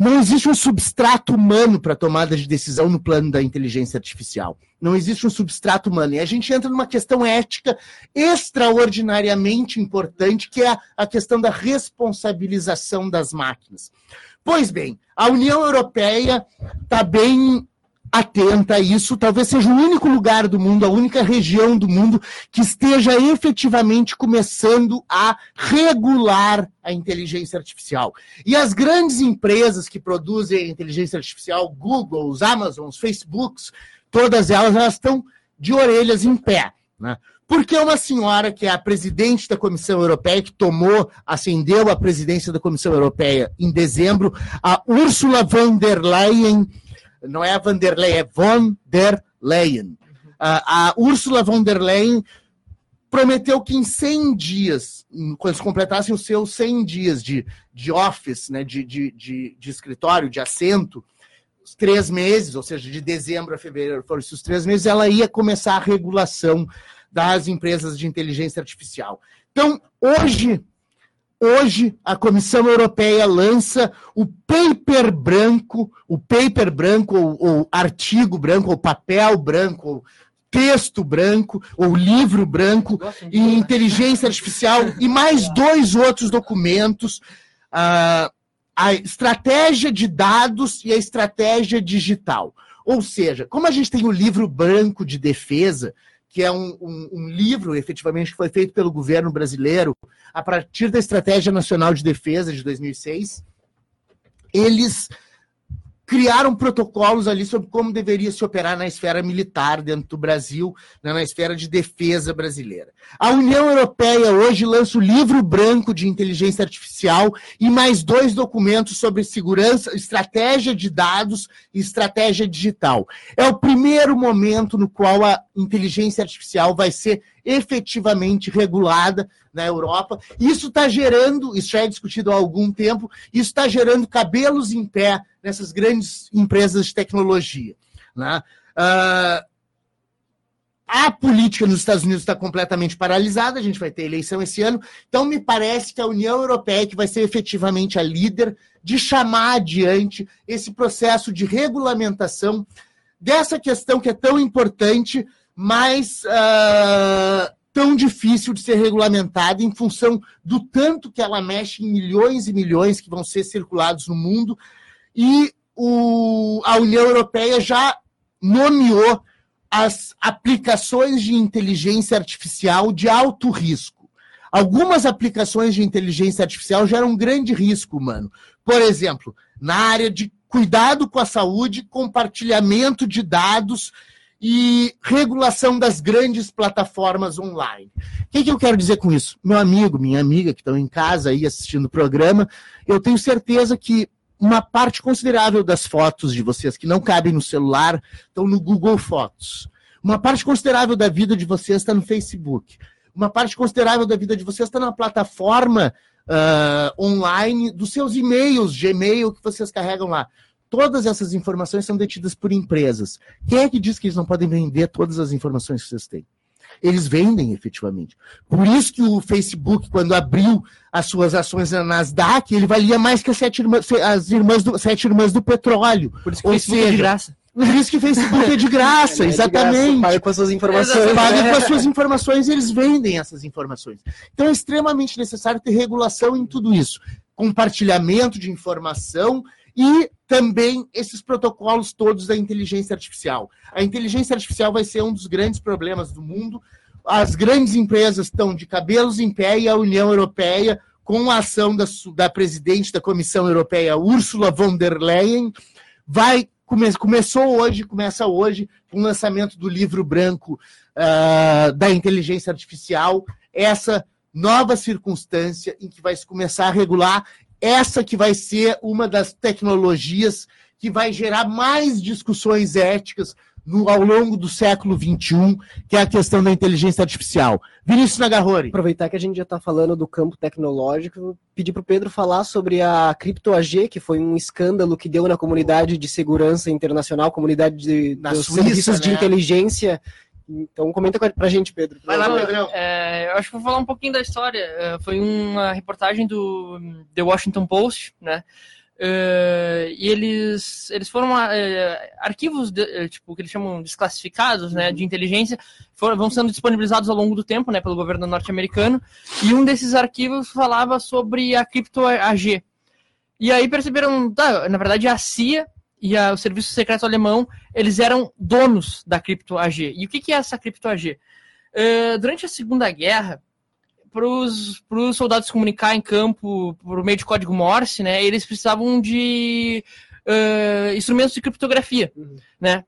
Não existe um substrato humano para tomada de decisão no plano da inteligência artificial. Não existe um substrato humano. E a gente entra numa questão ética extraordinariamente importante, que é a questão da responsabilização das máquinas. Pois bem, a União Europeia está bem atenta a isso, talvez seja o único lugar do mundo, a única região do mundo que esteja efetivamente começando a regular a inteligência artificial. E as grandes empresas que produzem inteligência artificial, Google, os Amazons, Facebooks, todas elas, elas estão de orelhas em pé. Né? Porque uma senhora que é a presidente da Comissão Europeia, que tomou, ascendeu a presidência da Comissão Europeia em dezembro, a Ursula von der Leyen, não é a Vanderlei, é von der Leyen. A, a Ursula von der Leyen prometeu que em 100 dias, quando eles completassem os seus 100 dias de, de office, né, de, de, de, de escritório, de assento, os três meses, ou seja, de dezembro a fevereiro foram esses três meses, ela ia começar a regulação das empresas de inteligência artificial. Então, hoje, Hoje, a Comissão Europeia lança o paper branco, o paper branco, ou, ou artigo branco, ou papel branco, ou texto branco, ou livro branco, em inteligência artificial, e mais dois outros documentos. Uh, a estratégia de dados e a estratégia digital. Ou seja, como a gente tem o livro branco de defesa, que é um, um, um, livro, efetivamente, que foi feito pelo governo brasileiro a partir da Estratégia Nacional de Defesa de 2006. Eles criaram protocolos ali sobre como deveria se operar na esfera militar dentro do Brasil, né, na esfera de defesa brasileira. A União Europeia hoje lança o livro branco de inteligência artificial e mais dois documentos sobre segurança, estratégia de dados e estratégia digital. É o primeiro momento no qual a inteligência artificial vai ser efetivamente regulada na Europa. Isso está gerando, isso já é discutido há algum tempo, isso está gerando cabelos em pé nessas grandes empresas de tecnologia. Né? Uh, a política nos Estados Unidos está completamente paralisada, a gente vai ter eleição esse ano, então me parece que a União Europeia que vai ser efetivamente a líder de chamar adiante esse processo de regulamentação dessa questão que é tão importante, mas uh, tão difícil de ser regulamentada em função do tanto que ela mexe em milhões e milhões que vão ser circulados no mundo. E o, a União Europeia já nomeou as aplicações de inteligência artificial de alto risco. Algumas aplicações de inteligência artificial geram um grande risco, mano. Por exemplo, na área de cuidado com a saúde, compartilhamento de dados e regulação das grandes plataformas online. O que, que, eu quero dizer com isso? Meu amigo, minha amiga que estão em casa aí assistindo o programa, eu tenho certeza que uma parte considerável das fotos de vocês que não cabem no celular estão no Google Fotos. Uma parte considerável da vida de vocês está no Facebook. Uma parte considerável da vida de vocês está na plataforma uh, online dos seus e-mails, Gmail que vocês carregam lá. Todas essas informações são detidas por empresas. Quem é que diz que eles não podem vender todas as informações que vocês têm? Eles vendem efetivamente. Por isso que o Facebook, quando abriu as suas ações na Nasdaq, ele valia mais que as sete irmãs, as irmãs do, sete irmãs do petróleo. Por isso que o Facebook seja, é de graça. Por isso que o Facebook é de graça, é exatamente. Paga com as suas informações. Paga com as suas informações e eles vendem essas informações. Então é extremamente necessário ter regulação em tudo isso. Compartilhamento de informação e também esses protocolos todos da inteligência artificial. A inteligência artificial vai ser um dos grandes problemas do mundo. As grandes empresas estão de cabelos em pé e a União Europeia, com a ação da, da presidente da Comissão Europeia, Ursula von der Leyen, vai come, começou hoje, começa hoje, com o lançamento do livro branco uh, da inteligência artificial, essa nova circunstância em que vai se começar a regular essa que vai ser uma das tecnologias que vai gerar mais discussões éticas no, ao longo do século XXI, que é a questão da inteligência artificial. Vinícius Nagarrori. Aproveitar que a gente já está falando do campo tecnológico, pedir para o Pedro falar sobre a CryptoAG, que foi um escândalo que deu na comunidade de segurança internacional, comunidade de, dos Suíça, serviços né? de inteligência então comenta pra gente, Pedro. Vai lá, Pedrão. É, eu acho que vou falar um pouquinho da história. É, foi uma reportagem do The Washington Post, né? Uh, e eles, eles foram uh, arquivos de, uh, tipo que eles chamam desclassificados né, de inteligência foram, vão sendo disponibilizados ao longo do tempo né, pelo governo norte-americano e um desses arquivos falava sobre a cripto AG e aí perceberam tá, na verdade a CIA e a, o Serviço Secreto Alemão, eles eram donos da Cripto AG. E o que, que é essa Cripto AG? Uh, durante a Segunda Guerra, para os soldados comunicar em campo por meio de código Morse, né, eles precisavam de uh, instrumentos de criptografia, uhum. né?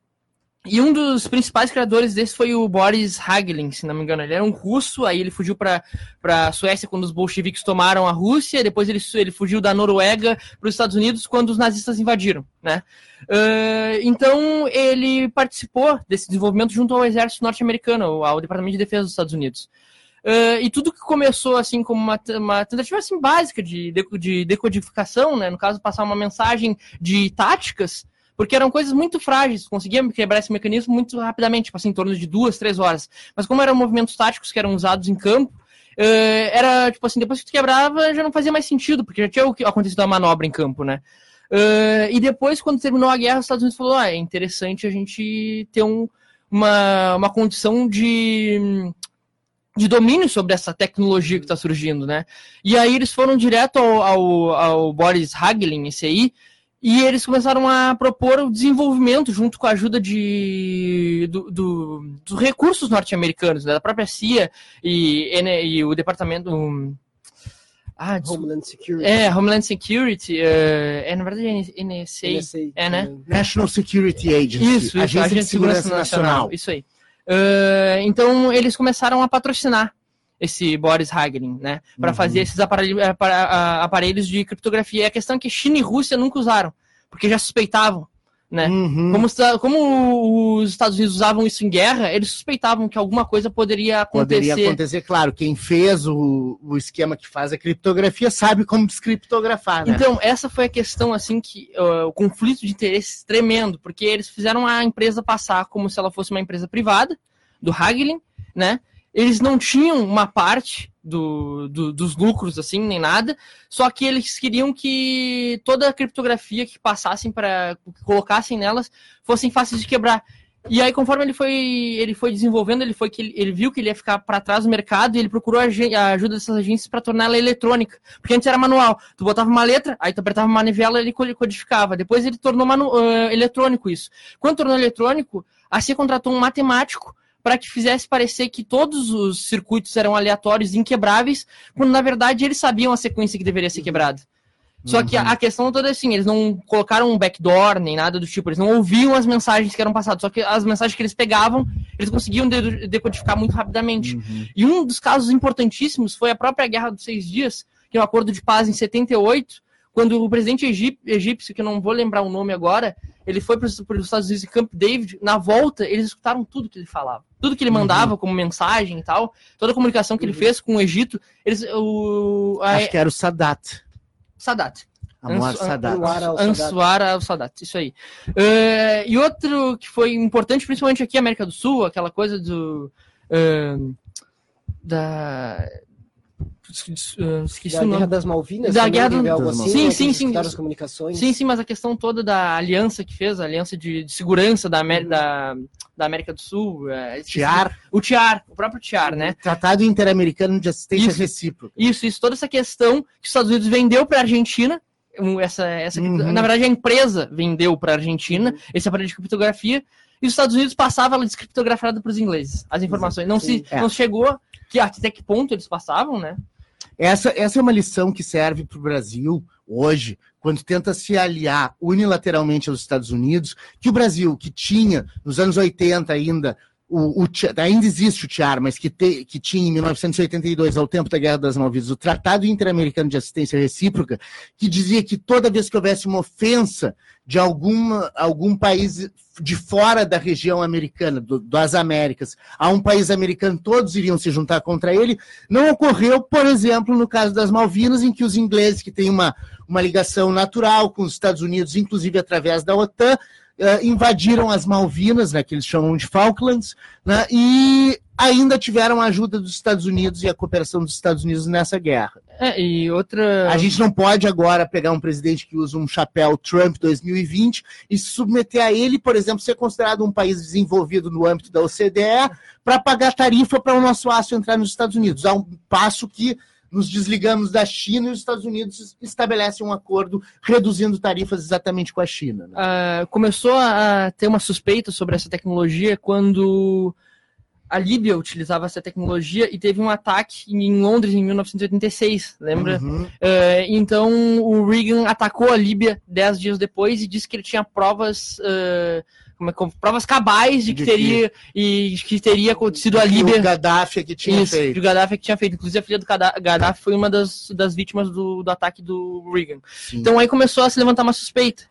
E um dos principais criadores desse foi o Boris Hagelin, se não me engano. Ele era um russo, aí ele fugiu para a Suécia quando os bolcheviques tomaram a Rússia, depois ele, ele fugiu da Noruega para os Estados Unidos quando os nazistas invadiram. Né? Uh, então ele participou desse desenvolvimento junto ao exército norte-americano, ao Departamento de Defesa dos Estados Unidos. Uh, e tudo que começou assim como uma, uma tentativa assim, básica de, de decodificação, né? no caso, passar uma mensagem de táticas, porque eram coisas muito frágeis, conseguia quebrar esse mecanismo muito rapidamente, tipo assim, em torno de duas, três horas. Mas como eram movimentos táticos que eram usados em campo, uh, era tipo assim, depois que tu quebrava, já não fazia mais sentido, porque já tinha acontecido a manobra em campo, né? Uh, e depois, quando terminou a guerra, os Estados Unidos falou: ah, é interessante a gente ter um, uma, uma condição de, de domínio sobre essa tecnologia que está surgindo, né? E aí eles foram direto ao, ao, ao Boris Hagelin, esse aí, e eles começaram a propor o desenvolvimento, junto com a ajuda de, do, do, dos recursos norte-americanos, né, da própria CIA e, e, o departamento. Ah, des- Homeland Security. é, Homeland Security, é, é, na verdade é NSA, NSA, é, né? também. National Security Agency, Isso, isso, Agência, de Segurança, Nacional. Isso aí. Ah, então, eles começaram a patrocinar esse Boris Hagelin, né? Para Uhum. fazer esses aparelhos, a- aparelhos de criptografia. E a questão é que China e Rússia nunca usaram, porque já suspeitavam, né? Uhum. Como, como os Estados Unidos usavam isso em guerra, eles suspeitavam que alguma coisa poderia acontecer. Poderia acontecer, claro. Quem fez o, o esquema que faz a criptografia sabe como descriptografar, né? Então, essa foi a questão, assim, que ah, o conflito de interesses tremendo, porque eles fizeram a empresa passar como se ela fosse uma empresa privada, do Hagelin, né? Eles não tinham uma parte do, do- dos lucros, assim, nem nada, só que eles queriam que toda a criptografia que passassem para que colocassem nelas fossem fáceis de quebrar. E aí, conforme ele foi, ele foi desenvolvendo, ele foi que ele, viu que ele ia ficar para trás do mercado e ele procurou a, a ajuda dessas agências para torná-la eletrônica. Porque antes era manual. Tu botava uma letra, aí tu apertava uma manivela e ele co- codificava. Depois ele tornou manu- ah, eletrônico isso. Quando tornou eletrônico, a CIA contratou um matemático para que fizesse parecer que todos os circuitos eram aleatórios inquebráveis, quando na verdade eles sabiam a sequência que deveria ser quebrada. Só que a questão toda é assim, eles não colocaram um backdoor nem nada do tipo, eles não ouviam as mensagens que eram passadas, só que as mensagens que eles pegavam, eles conseguiam de- decodificar muito rapidamente. Uhum. E um dos casos importantíssimos foi a própria Guerra dos Seis Dias, que é o acordo de paz em 78, quando o presidente egípcio, que eu não vou lembrar o nome agora, ele foi para os Estados Unidos em Camp David, na volta, eles escutaram tudo que ele falava. Tudo que ele mandava como mensagem e tal, toda a comunicação que ele fez com o Egito, eles, o, a, Acho que era o Sadat. Sadat. Anwar Ansu- Sadat. Anwar al-Sadat. Isso aí. Eh, e outro que foi importante, principalmente aqui na América do Sul, aquela coisa do. eh, da. Eh, Esqueci Da o Guerra das Malvinas? Da Guerra das algo Malvinas. assim, Sim, né, sim, sim. as comunicações. Sim, sim, mas a questão toda da aliança que fez, a aliança de, de segurança da, Amé- da, da América do Sul. eh, esqueci- TIAR, O TIAR, o próprio TIAR, né? Tratado Interamericano de Assistência Isso. Recíproca. Isso, isso, toda essa questão que os Estados Unidos vendeu para a Argentina, essa, essa, Uhum. na verdade a empresa vendeu para a Argentina esse aparelho de criptografia, e os Estados Unidos passavam ela descriptografada para os ingleses, as informações. Não, se. É. não chegou que até que ponto eles passavam, né? Essa, essa é uma lição que serve para o Brasil hoje, quando tenta se aliar unilateralmente aos Estados Unidos, que o Brasil, que tinha nos anos 80 ainda, o, o ainda existe o TIAR, mas que, te- que tinha em 1982, ao tempo da Guerra das Malvinas, o Tratado Interamericano de Assistência Recíproca, que dizia que toda vez que houvesse uma ofensa de alguma, algum país de fora da região americana, do- das Américas, a um país americano, todos iriam se juntar contra ele, não ocorreu, por exemplo, no caso das Malvinas, em que os ingleses, que têm uma, uma ligação natural com os Estados Unidos, inclusive através da OTAN, eh, invadiram as Malvinas, né, que eles chamam de Falklands, né, e ainda tiveram a ajuda dos Estados Unidos e a cooperação dos Estados Unidos nessa guerra. É, e outra. A gente não pode agora pegar um presidente que usa um chapéu Trump 2020 e se submeter a ele, por exemplo, ser considerado um país desenvolvido no âmbito da OCDE para pagar tarifa para o nosso aço entrar nos Estados Unidos. Há um passo que nos desligamos da China e os Estados Unidos estabelecem um acordo reduzindo tarifas exatamente com a China. né? ah, começou a ter uma suspeita sobre essa tecnologia quando a Líbia utilizava essa tecnologia e teve um ataque em Londres em 1986, lembra? Uhum. Eh, então o Reagan atacou a Líbia dez dias depois e disse que ele tinha provas, como- provas cabais de que De teria e de que teria acontecido a Que Líbia. O Gaddafi é que tinha Isso, feito. que o Gaddafi que tinha feito. Inclusive a filha do Gadda- Gaddafi foi uma das, das vítimas do, do ataque do Reagan. Sim. Então aí começou a se levantar uma suspeita.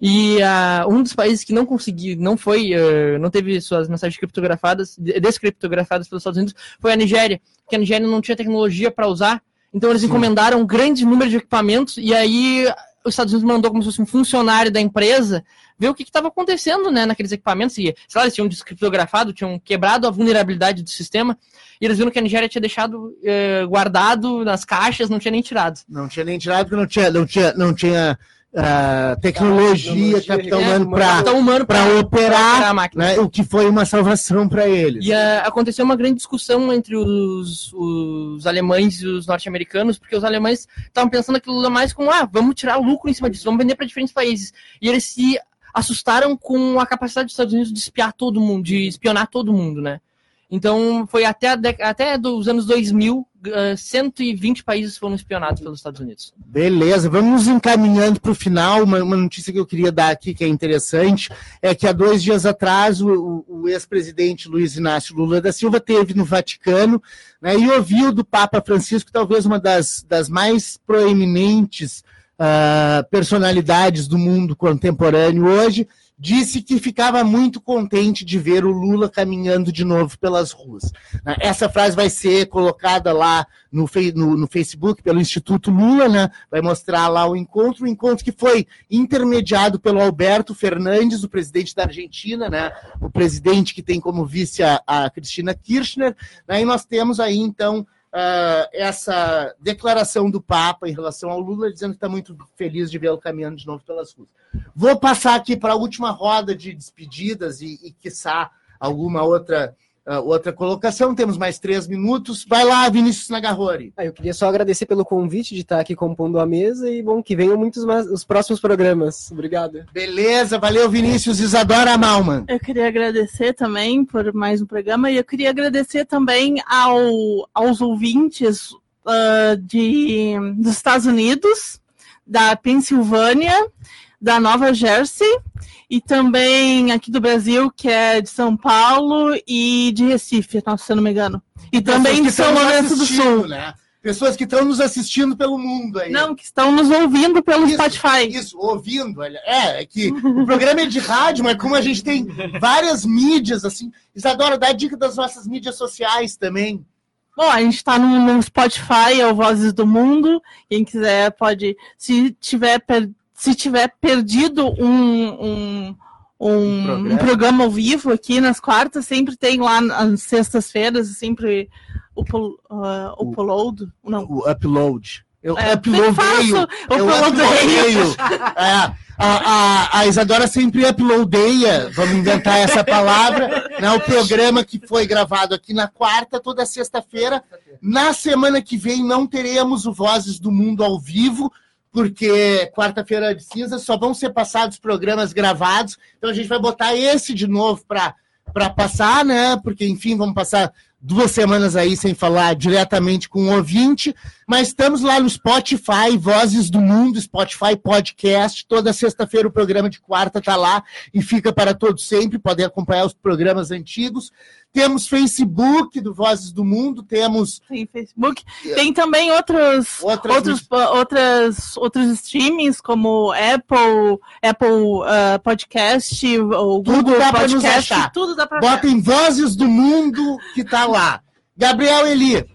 E ah, um dos países que não conseguiu, não foi, eh, não teve suas mensagens criptografadas, de- descriptografadas pelos Estados Unidos, foi a Nigéria, porque a Nigéria não tinha tecnologia para usar. Então eles Sim. encomendaram um grande número de equipamentos e aí os Estados Unidos mandou como se fosse um funcionário da empresa ver o que estava acontecendo né, naqueles equipamentos. E, sei lá, eles tinham descriptografado, tinham quebrado a vulnerabilidade do sistema e eles viram que a Nigéria tinha deixado eh, guardado nas caixas, não tinha nem tirado. Não tinha nem tirado, porque não tinha, não tinha, não tinha ah, tecnologia, capital humano para operar, né, o que foi uma salvação para eles. E ah, aconteceu uma grande discussão entre os, os alemães e os norte-americanos, porque os alemães estavam pensando aquilo mais como, ah, vamos tirar lucro em cima disso, vamos vender para diferentes países. E eles se assustaram com a capacidade dos Estados Unidos de espiar todo mundo, de espionar todo mundo, né? Então foi até, até dos anos 2000 uh, 120 países foram espionados pelos Estados Unidos. Beleza, vamos encaminhando para o final. Uma, uma, notícia que eu queria dar aqui, que é interessante, é que há dois dias atrás o, o ex-presidente Luiz Inácio Lula da Silva teve no Vaticano né, e ouviu do Papa Francisco, talvez uma das, das mais proeminentes uh, personalidades do mundo contemporâneo hoje, disse que ficava muito contente de ver o Lula caminhando de novo pelas ruas. Né? Essa frase vai ser colocada lá no, no, no, Facebook pelo Instituto Lula, né? vai mostrar lá o encontro, o encontro que foi intermediado pelo Alberto Fernandes, o presidente da Argentina, né? o presidente que tem como vice a, a Cristina Kirchner, né? e nós temos aí então uh, essa declaração do Papa em relação ao Lula, dizendo que está muito feliz de vê-lo caminhando de novo pelas ruas. Vou passar aqui para a última roda de despedidas e, e quiçá, alguma outra Uh, outra colocação, temos mais três minutos. Vai lá, Vinícius Nagarrori. Ah, eu queria só agradecer pelo convite de estar aqui compondo a mesa e, bom, que venham muitos mais os próximos programas. Obrigado. Beleza, valeu, Vinícius. Isadora Malman. Eu queria agradecer também por mais um programa e eu queria agradecer também ao, aos ouvintes uh, de, dos Estados Unidos, da Pensilvânia, da Nova Jersey e também aqui do Brasil, que é de São Paulo e de Recife, se eu não me engano. E também de São Lourenço do Sul. Né? Pessoas que estão nos assistindo pelo mundo aí. Não, que estão nos ouvindo pelo isso, Spotify. Isso, ouvindo. É, é que o programa é de rádio, mas como a gente tem várias mídias, assim. Isadora, dá dica das nossas mídias sociais também. Bom, a gente está no, no, Spotify, é o Vozes do Mundo. Quem quiser pode, se tiver se tiver perdido um, um, um, programa. um, programa. ao vivo aqui nas quartas, sempre tem lá nas sextas-feiras, sempre o, uh, o upload. Não. O upload. Eu é, uploadei. Eu uploadei. é, a, a, a, Isadora sempre uploadeia, vamos inventar essa palavra, né, o programa que foi gravado aqui na quarta, toda sexta-feira. Na semana que vem não teremos o Vozes do Mundo ao vivo, porque quarta-feira de cinza só vão ser passados programas gravados, então a gente vai botar esse de novo para passar, né? Porque, enfim, vamos passar duas semanas aí sem falar diretamente com o ouvinte, mas estamos lá no Spotify, Vozes do Mundo, Spotify Podcast. Toda sexta-feira o programa de quarta está lá e fica para todos sempre. Podem acompanhar os programas antigos. Temos Facebook do Vozes do Mundo, temos. Tem Facebook. Tem também outros, outras, outros, outras, outros streamings, como Apple, Apple uh, Podcast, ou tudo Google dá Podcast. Nos achar. Tudo dá para Botem Vozes do Mundo que tá lá. Gabriel Eli.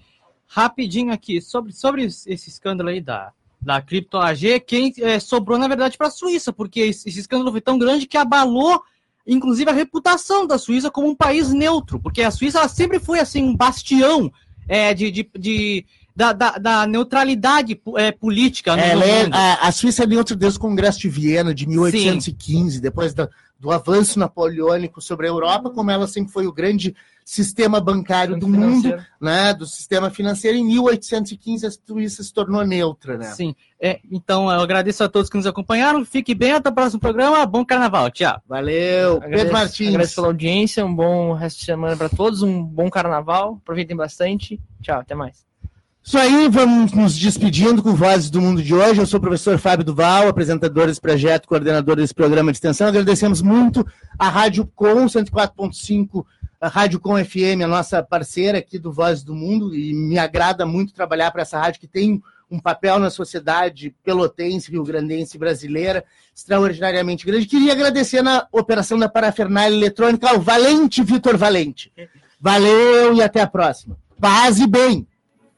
Rapidinho aqui, sobre, sobre esse escândalo aí da, da Cripto AG, quem é, sobrou, na verdade, para a Suíça, porque esse, esse escândalo foi tão grande que abalou inclusive a reputação da Suíça como um país neutro, porque a Suíça sempre foi assim um bastião é, de, de, de da, da, da, neutralidade é, política. É, a, a, Suíça é neutra desde o Congresso de Viena de 1815, Sim. depois da, do avanço napoleônico sobre a Europa, como ela sempre foi o grande sistema bancário do mundo, né, do sistema financeiro. Em 1815 a Suíça se tornou neutra, né? Sim. É, então eu agradeço a todos que nos acompanharam. Fique bem até o próximo programa. Bom carnaval. Tchau. Valeu. Agradeço, Pedro Martins. Agradeço pela audiência. Um bom resto de semana para todos. Um bom carnaval. Aproveitem bastante. Tchau. Até mais. Isso aí, vamos nos despedindo com Vozes do Mundo de hoje. Eu sou o professor Fábio Duval, apresentador desse projeto, coordenador desse programa de extensão. Agradecemos muito a Rádio Com 104.5 a Rádio Com FM, a nossa parceira aqui do Voz do Mundo, e me agrada muito trabalhar para essa rádio que tem um papel na sociedade pelotense, rio-grandense brasileira extraordinariamente grande. Queria agradecer na operação da parafernália eletrônica ao Valente Vitor Valente. Valeu e até a próxima. Paz e bem!